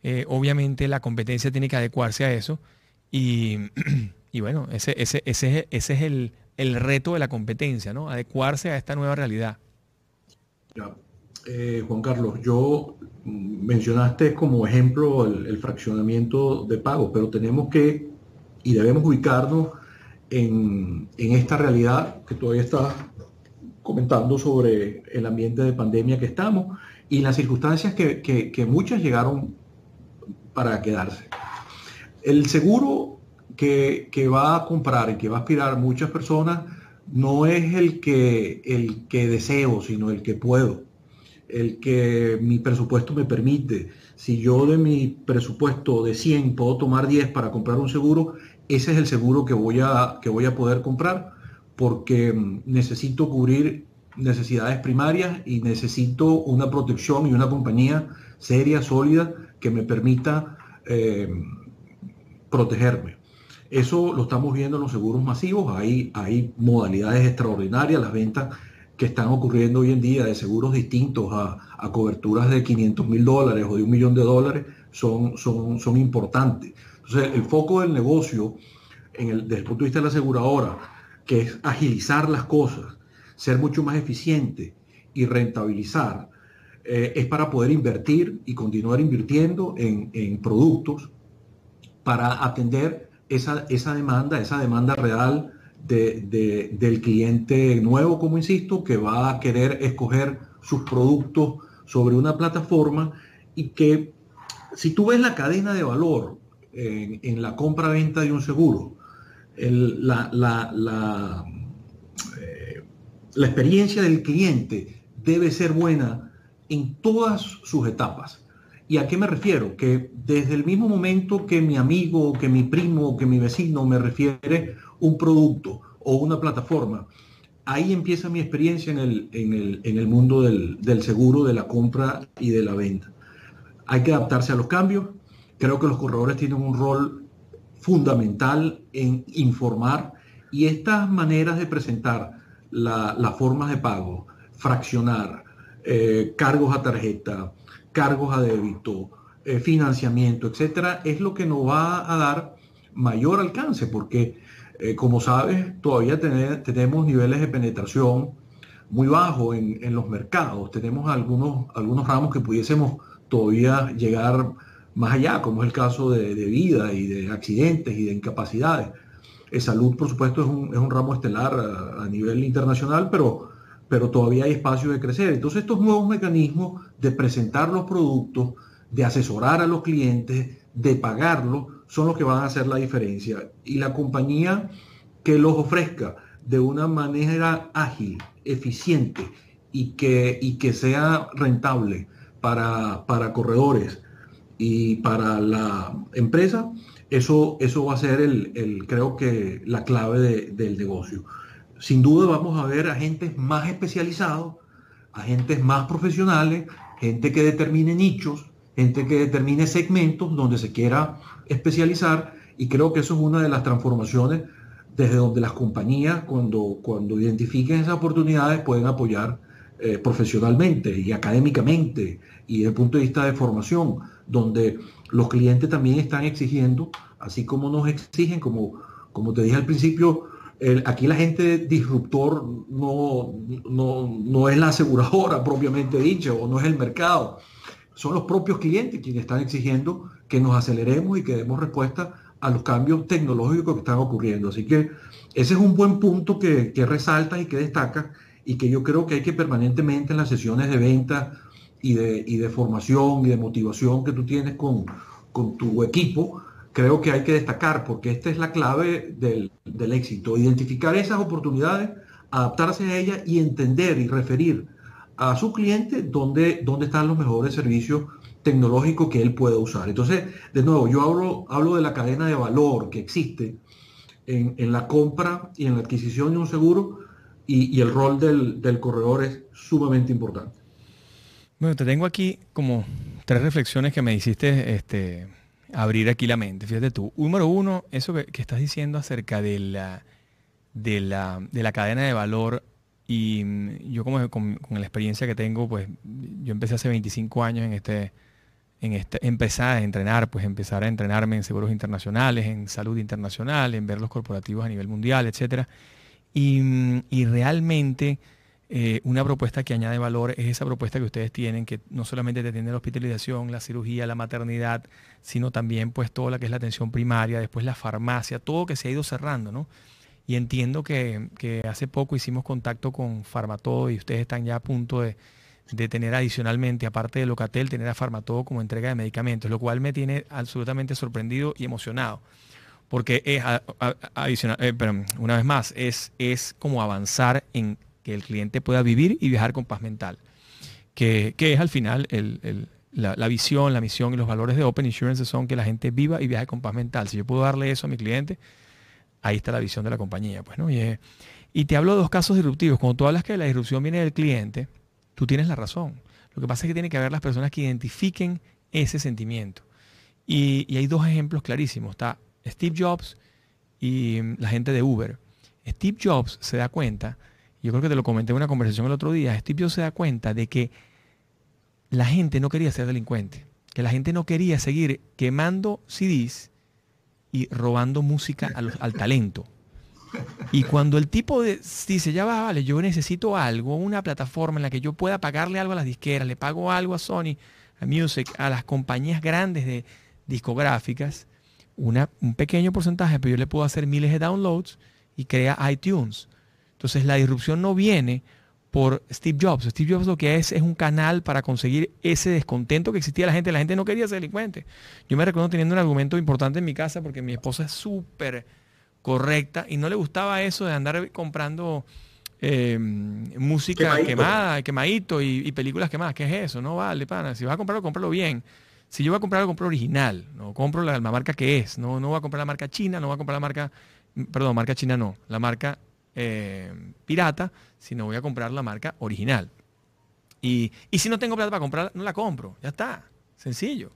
Eh, obviamente la competencia tiene que adecuarse a eso y bueno, ese, ese, ese, es el, reto de la competencia, ¿no? Adecuarse a esta nueva realidad. Eh, Juan Carlos, yo mencionaste como ejemplo el, fraccionamiento de pagos, pero tenemos que y debemos ubicarnos en, esta realidad que todavía está comentando sobre el ambiente de pandemia que estamos y las circunstancias que, que muchas llegaron para quedarse. El seguro que, va a comprar y que va a aspirar muchas personas no es el que, el que deseo, sino el que puedo, el que mi presupuesto me permite. Si yo de mi presupuesto de 100 puedo tomar 10 para comprar un seguro, ese es el seguro que voy a, que voy a poder comprar porque necesito cubrir necesidades primarias y necesito una protección y una compañía seria, sólida, que me permita eh, protegerme. Eso lo estamos viendo en los seguros masivos. Hay, hay modalidades extraordinarias, las ventas que están ocurriendo hoy en día de seguros distintos a, coberturas de 500 mil dólares o de un millón de dólares son, son, son importantes. Entonces, el foco del negocio en el, desde el punto de vista de la aseguradora, que es agilizar las cosas, ser mucho más eficiente y rentabilizar, eh, es para poder invertir y continuar invirtiendo en, en productos para atender esa, demanda, esa demanda real del cliente nuevo, como insisto, que va a querer escoger sus productos sobre una plataforma y que si tú ves la cadena de valor en, la compra-venta de un seguro, la, la, eh, la experiencia del cliente debe ser buena en todas sus etapas. ¿Y a qué me refiero? Que desde el mismo momento que mi amigo, que mi primo, que mi vecino me refiere un producto o una plataforma, ahí empieza mi experiencia en el, mundo del, del, seguro, de la compra y de la venta. Hay que adaptarse a los cambios. Creo que los corredores tienen un rol fundamental en informar y estas maneras de presentar las formas de pago, fraccionar, eh, cargos a tarjeta, cargos a débito, eh, financiamiento, etcétera, es lo que nos va a dar mayor alcance, porque eh, como sabes, todavía tenemos niveles de penetración muy bajos en, los mercados. Tenemos algunos, algunos ramos que pudiésemos todavía llegar más allá, como es el caso de, vida y de accidentes y de incapacidades. Salud, por supuesto, es un, ramo estelar a nivel internacional, pero pero todavía hay espacio de crecer. Entonces estos nuevos mecanismos de presentar los productos, de asesorar a los clientes, de pagarlos, son los que van a hacer la diferencia. Y la compañía que los ofrezca de una manera ágil, eficiente y que, y que sea rentable para, corredores y para la empresa, eso, eso va a ser el, creo que la clave del negocio. Sin duda vamos a ver agentes más especializados, agentes más profesionales, gente que determine nichos, gente que determine segmentos donde se quiera especializar y creo que eso es una de las transformaciones desde donde las compañías, cuando, cuando identifiquen esas oportunidades, pueden apoyar eh, profesionalmente y académicamente y desde el punto de vista de formación, donde los clientes también están exigiendo, así como nos exigen, como, como te dije al principio, aquí la gente disruptor no, no, es la aseguradora propiamente dicha o no es el mercado. Son los propios clientes quienes están exigiendo que nos aceleremos y que demos respuesta a los cambios tecnológicos que están ocurriendo. Así que ese es un buen punto que, resalta y que destaca y que yo creo que hay que permanentemente en las sesiones de venta y de, y de formación y de motivación que tú tienes con, con tu equipo, creo que hay que destacar, porque esta es la clave del, éxito, identificar esas oportunidades, adaptarse a ellas y entender y referir a su cliente dónde, dónde están los mejores servicios tecnológicos que él pueda usar. Entonces, de nuevo, yo hablo, hablo de la cadena de valor que existe en, la compra y en la adquisición de un seguro y, el rol del, del corredor es sumamente importante. Bueno, te tengo aquí como tres reflexiones que me hiciste este, abrir aquí la mente. Fíjate tú. Número uno, eso que, estás diciendo acerca de la, de la, de la cadena de valor. Y mm, yo como con, la experiencia que tengo, pues yo empecé hace 25 años en este, en este, empezar a entrenar, pues empezar a entrenarme en seguros internacionales, en salud internacional, en ver los corporativos a nivel mundial, etcétera. Y, mm, y realmente eh, una propuesta que añade valor es esa propuesta que ustedes tienen, que no solamente te atiende la hospitalización, la cirugía, la maternidad, sino también pues todo lo que es la atención primaria, después la farmacia, todo que se ha ido cerrando, ¿no? Y entiendo que, hace poco hicimos contacto con Farmatodo y ustedes están ya a punto de, tener adicionalmente, aparte de Locatel, tener a Farmatodo como entrega de medicamentos, lo cual me tiene absolutamente sorprendido y emocionado. Porque es adicional, eh, una vez más, es, es como avanzar en que el cliente pueda vivir y viajar con paz mental, que, es al final la, visión, la misión y los valores de Open Insurance son que la gente viva y viaje con paz mental. Si yo puedo darle eso a mi cliente, ahí está la visión de la compañía. Pues, ¿no? y, te hablo de dos casos disruptivos. Cuando tú hablas que la disrupción viene del cliente, tú tienes la razón. Lo que pasa es que tiene que haber las personas que identifiquen ese sentimiento. Y, y hay dos ejemplos clarísimos. Está Steve Jobs y la gente de Uber. Steve Jobs se da cuenta yo creo que te lo comenté en una conversación el otro día, Steve Jobs se da cuenta de que la gente no quería ser delincuente, que la gente no quería seguir quemando CDs y robando música al talento. Y cuando el tipo dice, ya va, vale, yo necesito algo, una plataforma en la que yo pueda pagarle algo a las disqueras, le pago algo a Sony, a Music, a las compañías grandes de discográficas, un pequeño porcentaje, pero yo le puedo hacer miles de downloads y crea iTunes. Entonces la disrupción no viene por Steve Jobs. Steve Jobs lo que es es un canal para conseguir ese descontento que existía la gente. La gente no quería ser delincuente. Yo me recuerdo teniendo un argumento importante en mi casa porque mi esposa es súper correcta y no le gustaba eso de andar comprando eh, música quemada, quemadito y, películas quemadas. ¿Qué es eso? No vale, pana. Si vas a comprarlo, cómpralo bien. Si yo voy a comprarlo, compro original. No compro la, la, marca que es. No, no voy a comprar la marca china, no voy a comprar la marca, perdón, marca china no, la marca eh, pirata, sino voy a comprar la marca original. Y, si no tengo plata para comprar, no la compro. Ya está. Sencillo.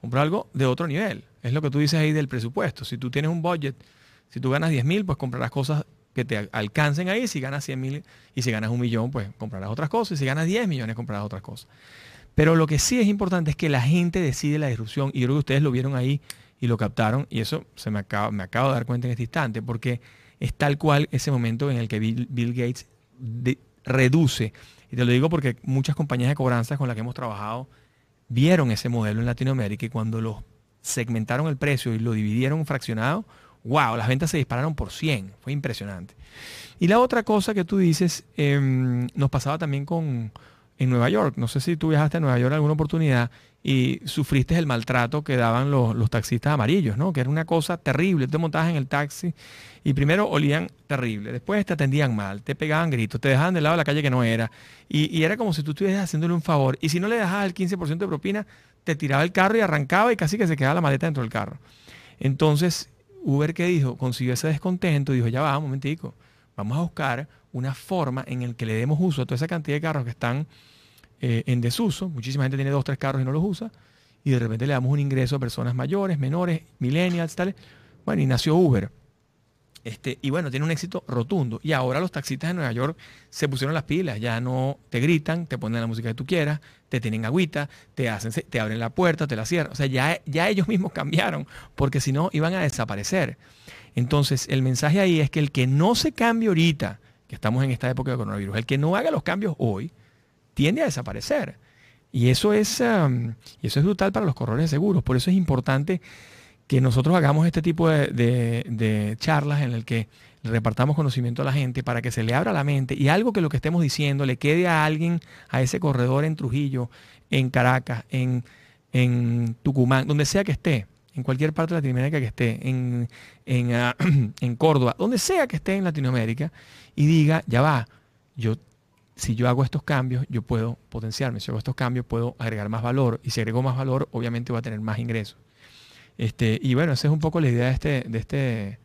Compro algo de otro nivel. Es lo que tú dices ahí del presupuesto. Si tú tienes un budget, si tú ganas 10 mil, pues comprarás cosas que te alcancen ahí. Si ganas 100 mil y si ganas un millón, pues comprarás otras cosas. Y si ganas 10 millones, comprarás otras cosas. Pero lo que sí es importante es que la gente decide la disrupción. Y yo creo que ustedes lo vieron ahí y lo captaron. Y eso se me acaba, me acabo de dar cuenta en este instante. Porque es tal cual ese momento en el que Bill, Gates reduce. Y te lo digo porque muchas compañías de cobranzas con las que hemos trabajado vieron ese modelo en Latinoamérica y cuando lo segmentaron el precio y lo dividieron fraccionado, wow, las ventas se dispararon por 100. Fue impresionante. Y la otra cosa que tú dices, em, nos pasaba también con en Nueva York. No sé si tú viajaste a Nueva York alguna oportunidad y sufriste el maltrato que daban los, taxistas amarillos, ¿no? Que era una cosa terrible. te montabas en el taxi y primero olían terrible, después te atendían mal, te pegaban gritos, te dejaban de lado de la calle que no era. Y, era como si tú estuvieras haciéndole un favor. Y si no le dejabas el 15% de propina, te tiraba el carro y arrancaba y casi que se quedaba la maleta dentro del carro. Entonces, Uber, ¿qué dijo? Consiguió ese descontento y dijo, ya va, un momentico, vamos a buscar una forma en el que le demos uso a toda esa cantidad de carros que están eh, en desuso. Muchísima gente tiene dos, tres carros y no los usa. Y de repente le damos un ingreso a personas mayores, menores, millennials, tal. Bueno, y nació Uber. Este, y bueno, tiene un éxito rotundo. Y ahora los taxistas de Nueva York se pusieron las pilas, ya no te gritan, te ponen la música que tú quieras, te tienen agüita, te, hacen, te abren la puerta, te la cierran. O sea, ya, ya ellos mismos cambiaron, porque si no iban a desaparecer. Entonces, el mensaje ahí es que el que no se cambie ahorita, que estamos en esta época de coronavirus, el que no haga los cambios hoy, tiende a desaparecer. Y eso es, um, y eso es brutal para los corredores de seguros. Por eso es importante que nosotros hagamos este tipo de, charlas en el que repartamos conocimiento a la gente para que se le abra la mente y algo que lo que estemos diciendo le quede a alguien, a ese corredor en Trujillo, en Caracas, en, en Tucumán, donde sea que esté, en cualquier parte de Latinoamérica que esté, en, en, ah, en, Córdoba, donde sea que esté en Latinoamérica, y diga, ya va, yo, si yo hago estos cambios, yo puedo potenciarme, si hago estos cambios, puedo agregar más valor, y si agrego más valor, obviamente voy a tener más ingresos. Este, y bueno, esa es un poco la idea de este, de este,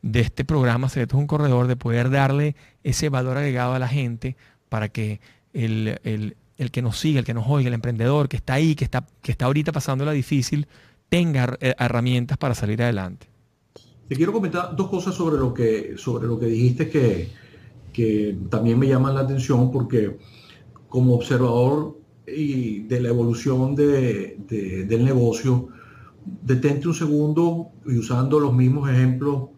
de este programa, Secretos es un corredor, de poder darle ese valor agregado a la gente para que el, que nos siga, el que nos oiga, el emprendedor que está ahí, que está, que está ahorita pasando la difícil, tenga eh, herramientas para salir adelante. Te quiero comentar dos cosas sobre lo que, sobre lo que dijiste que, que también me llaman la atención porque como observador y de la evolución de, del negocio, detente un segundo y usando los mismos ejemplos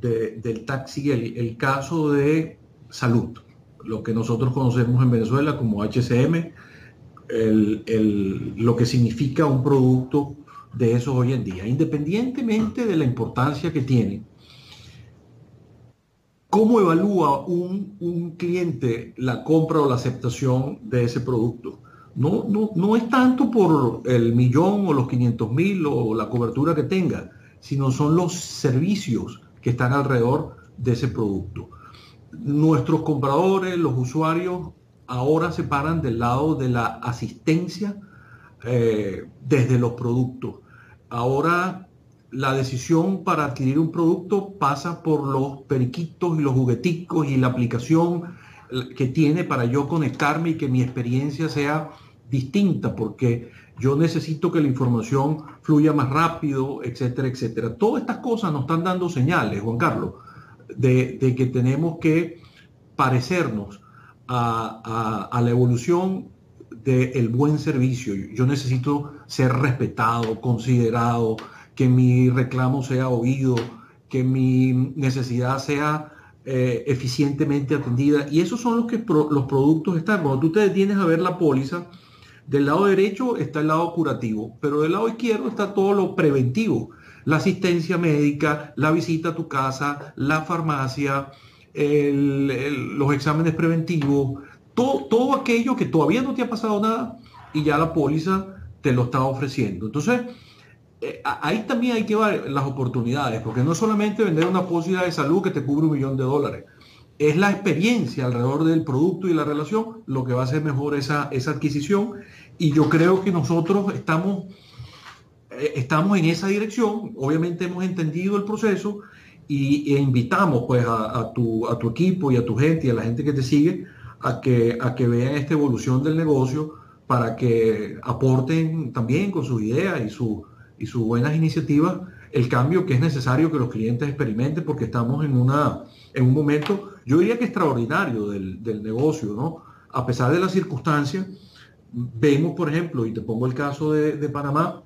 del taxi, el, caso de salud, lo que nosotros conocemos en Venezuela como HCM, lo que significa un producto de esos hoy en día, independientemente de la importancia que tiene. ¿Cómo evalúa un, un cliente la compra o la aceptación de ese producto? no, no, no es tanto por el millón o los 500 mil o la cobertura que tenga, sino son los servicios que están alrededor de ese producto. Nuestros compradores, los usuarios, ahora se paran del lado de la asistencia eh, desde los productos. Ahora la decisión para adquirir un producto pasa por los periquitos y los jugueticos y la aplicación que tiene para yo conectarme y que mi experiencia sea distinta porque yo necesito que la información fluya más rápido, etcétera, etcétera. Todas estas cosas nos están dando señales, Juan Carlos, de, que tenemos que parecernos a, la evolución del buen servicio. Yo necesito ser respetado, considerado, que mi reclamo sea oído, que mi necesidad sea eh, eficientemente atendida. Y esos son los que los productos están. Cuando tú te detienes a ver la póliza, del lado derecho está el lado curativo, pero del lado izquierdo está todo lo preventivo. La asistencia médica, la visita a tu casa, la farmacia, los exámenes preventivos, todo, todo aquello que todavía no te ha pasado nada y ya la póliza te lo está ofreciendo. Entonces, eh, ahí también hay que ver las oportunidades, porque no solamente vender una póliza de salud que te cubre un millón de dólares, es la experiencia alrededor del producto y la relación lo que va a hacer mejor esa, esa adquisición. Y yo creo que nosotros estamos, eh, estamos en esa dirección. Obviamente hemos entendido el proceso y, e invitamos pues a, tu, a tu equipo y a tu gente y a la gente que te sigue a que, a que vean esta evolución del negocio para que aporten también con sus ideas y, su, y sus buenas iniciativas el cambio que es necesario que los clientes experimenten porque estamos en, una, en un momento yo diría que extraordinario del, negocio, ¿no? A pesar de las circunstancias, vemos, por ejemplo, y te pongo el caso de, Panamá,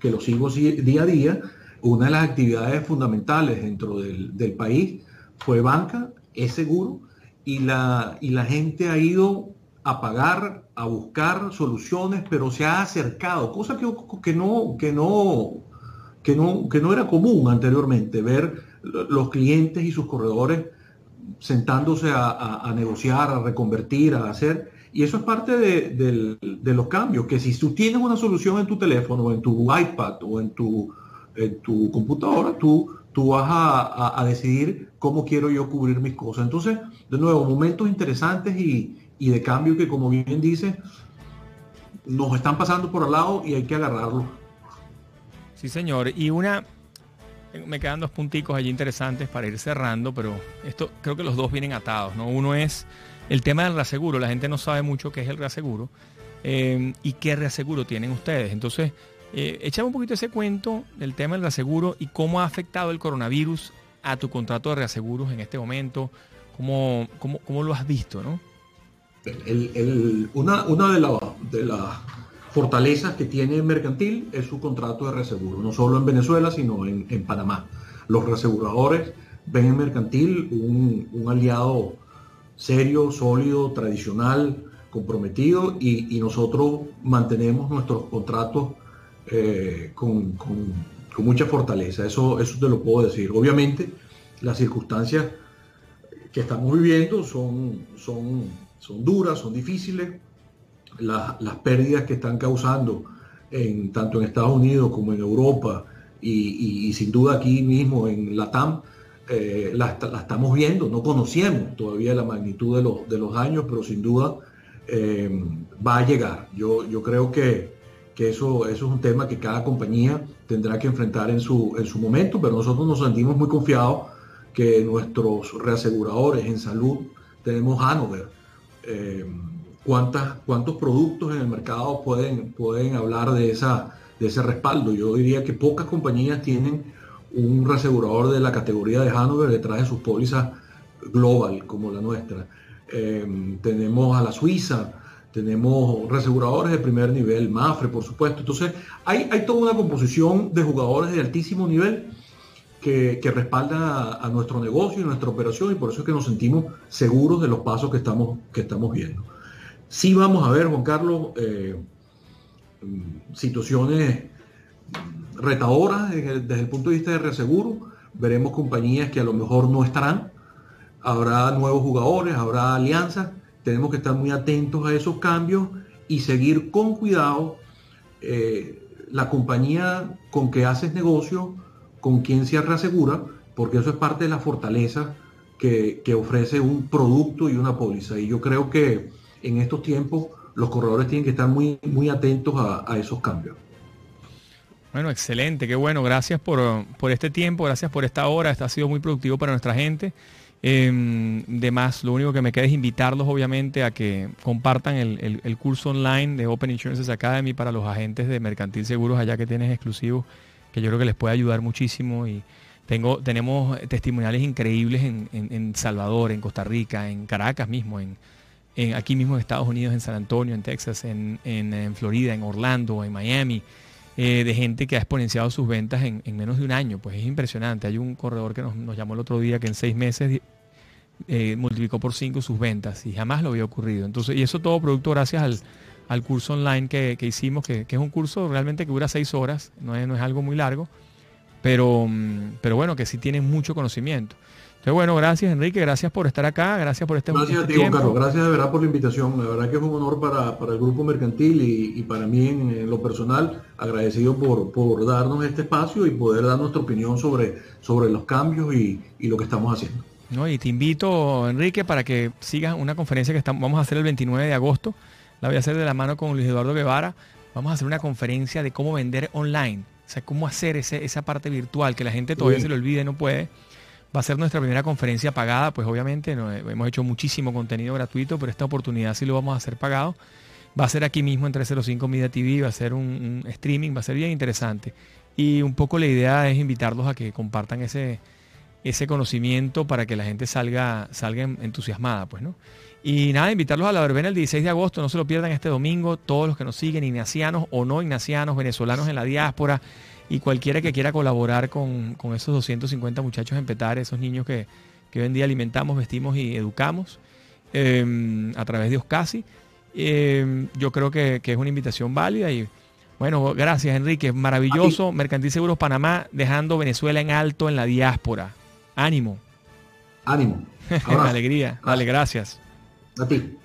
que lo sigo día a día, una de las actividades fundamentales dentro del, país fue banca, es seguro, y la, y la gente ha ido a pagar, a buscar soluciones, pero se ha acercado, cosa que, que, no, que, no, que, no, que no era común anteriormente, ver los clientes y sus corredores sentándose a, negociar, a reconvertir, a hacer. Y eso es parte de, los cambios, que si tú tienes una solución en tu teléfono, en tu iPad o en tu, tu computadora, tú, tú vas a, decidir cómo quiero yo cubrir mis cosas. Entonces, de nuevo, momentos interesantes y, y de cambio que, como bien dice, nos están pasando por al lado y hay que agarrarlo. Sí, señor. Y una, me quedan dos punticos allí interesantes para ir cerrando, pero esto creo que los dos vienen atados, ¿no? Uno es el tema del reaseguro. La gente no sabe mucho qué es el reaseguro eh, y qué reaseguro tienen ustedes. Entonces, eh, echamos un poquito ese cuento del tema del reaseguro y cómo ha afectado el coronavirus a tu contrato de reaseguros en este momento? ¿Cómo, cómo, lo has visto? ¿no? Una, una de, las fortalezas que tiene Mercantil es su contrato de reaseguro, no solo en Venezuela, sino en, Panamá. Los reaseguradores ven en Mercantil un, aliado serio, sólido, tradicional, comprometido y, nosotros mantenemos nuestros contratos eh, con, mucha fortaleza. Eso, eso te lo puedo decir. Obviamente, las circunstancias que estamos viviendo son, son, son duras, son difíciles. las pérdidas que están causando en, tanto en Estados Unidos como en Europa y, sin duda aquí mismo en la TAM, eh, la, estamos viendo, no conocíamos todavía la magnitud de los, de los daños, pero sin duda eh, va a llegar. Yo, yo creo que, eso, eso es un tema que cada compañía tendrá que enfrentar en su, en su momento, pero nosotros nos sentimos muy confiados que nuestros reaseguradores en salud, tenemos Hanover, eh, ¿cuántas, cuántos productos en el mercado pueden, pueden hablar de, esa, de ese respaldo. Yo diría que pocas compañías tienen un reasegurador de la categoría de Hanover detrás de sus pólizas global como la nuestra. Em, tenemos a la Suiza, tenemos reaseguradores de primer nivel, Mafre, por supuesto. Entonces, hay, hay toda una composición de jugadores de altísimo nivel que, respaldan a, nuestro negocio y nuestra operación y por eso es que nos sentimos seguros de los pasos que estamos, que estamos viendo. Sí vamos a ver, Juan Carlos, eh, situaciones retadoras desde, desde el punto de vista de reaseguro. Veremos compañías que a lo mejor no estarán, habrá nuevos jugadores, habrá alianzas, tenemos que estar muy atentos a esos cambios y seguir con cuidado eh, la compañía con que haces negocio, con quien se reasegura, porque eso es parte de la fortaleza que, ofrece un producto y una póliza. Y yo creo que en estos tiempos los corredores tienen que estar muy, muy atentos a, esos cambios. Bueno, excelente, qué bueno. Gracias por, por, este tiempo, gracias por esta hora. Esto ha sido muy productivo para nuestra gente. Eh, de más, lo único que me queda es invitarlos obviamente a que compartan el, curso online de Open Insurances Academy para los agentes de Mercantil Seguros allá que tienes exclusivos, que yo creo que les puede ayudar muchísimo y tengo, tenemos testimoniales increíbles en, Salvador, en Costa Rica, en Caracas mismo, en, aquí mismo en Estados Unidos, en San Antonio, en Texas, en, Florida, en Orlando, en Miami. Eh, de gente que ha exponenciado sus ventas en, menos de un año. Pues es impresionante. Hay un corredor que nos, nos, llamó el otro día que en seis meses eh, multiplicó por 5 sus ventas y jamás lo había ocurrido. Entonces, y eso todo producto gracias al, curso online que, hicimos, que, es un curso realmente que dura 6 horas, no es, no es algo muy largo, pero, mm, pero bueno, que sí tiene mucho conocimiento. Entonces, bueno, gracias Enrique, gracias por estar acá, gracias por este Gracias a ti, Carlos, gracias de verdad por la invitación. La verdad que es un honor para, el grupo mercantil y, para mí en, lo personal, agradecido por, por darnos este espacio y poder dar nuestra opinión sobre, sobre los cambios y lo que estamos haciendo. Y te invito, Enrique, para que sigas una conferencia que estamos, vamos a hacer el 29 de agosto. La voy a hacer de la mano con Luis Eduardo Guevara. Vamos a hacer una conferencia de cómo vender online. O sea, cómo hacer ese, esa parte virtual que la gente todavía se le olvide y no puede. Va a ser nuestra primera conferencia pagada, pues obviamente no, hemos hecho muchísimo contenido gratuito, pero esta oportunidad sí lo vamos a hacer pagado. Va a ser aquí mismo en 305 Media TV, va a ser un, un streaming, va a ser bien interesante. Y un poco la idea es invitarlos a que compartan ese, ese conocimiento para que la gente salga, salga entusiasmada, pues, ¿no? Y nada, invitarlos a la verbena el 16 de agosto, no se lo pierdan este domingo, todos los que nos siguen, ignacianos o no ignacianos, venezolanos en la diáspora y cualquiera que quiera colaborar con, esos 250 muchachos en Petare, esos niños que, hoy en día alimentamos, vestimos y educamos em, a través de Oscasi. Em, yo creo que, es una invitación válida y bueno, gracias Enrique, maravilloso, Mercantil Seguros Panamá dejando Venezuela en alto en la diáspora. Ánimo. Ánimo. alegría. Dale, gracias. A ti.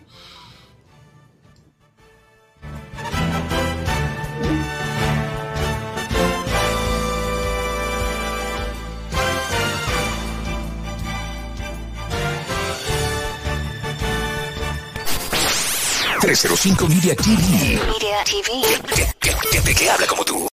...305 Media TV. Media TV. Que, que, que habla como tú.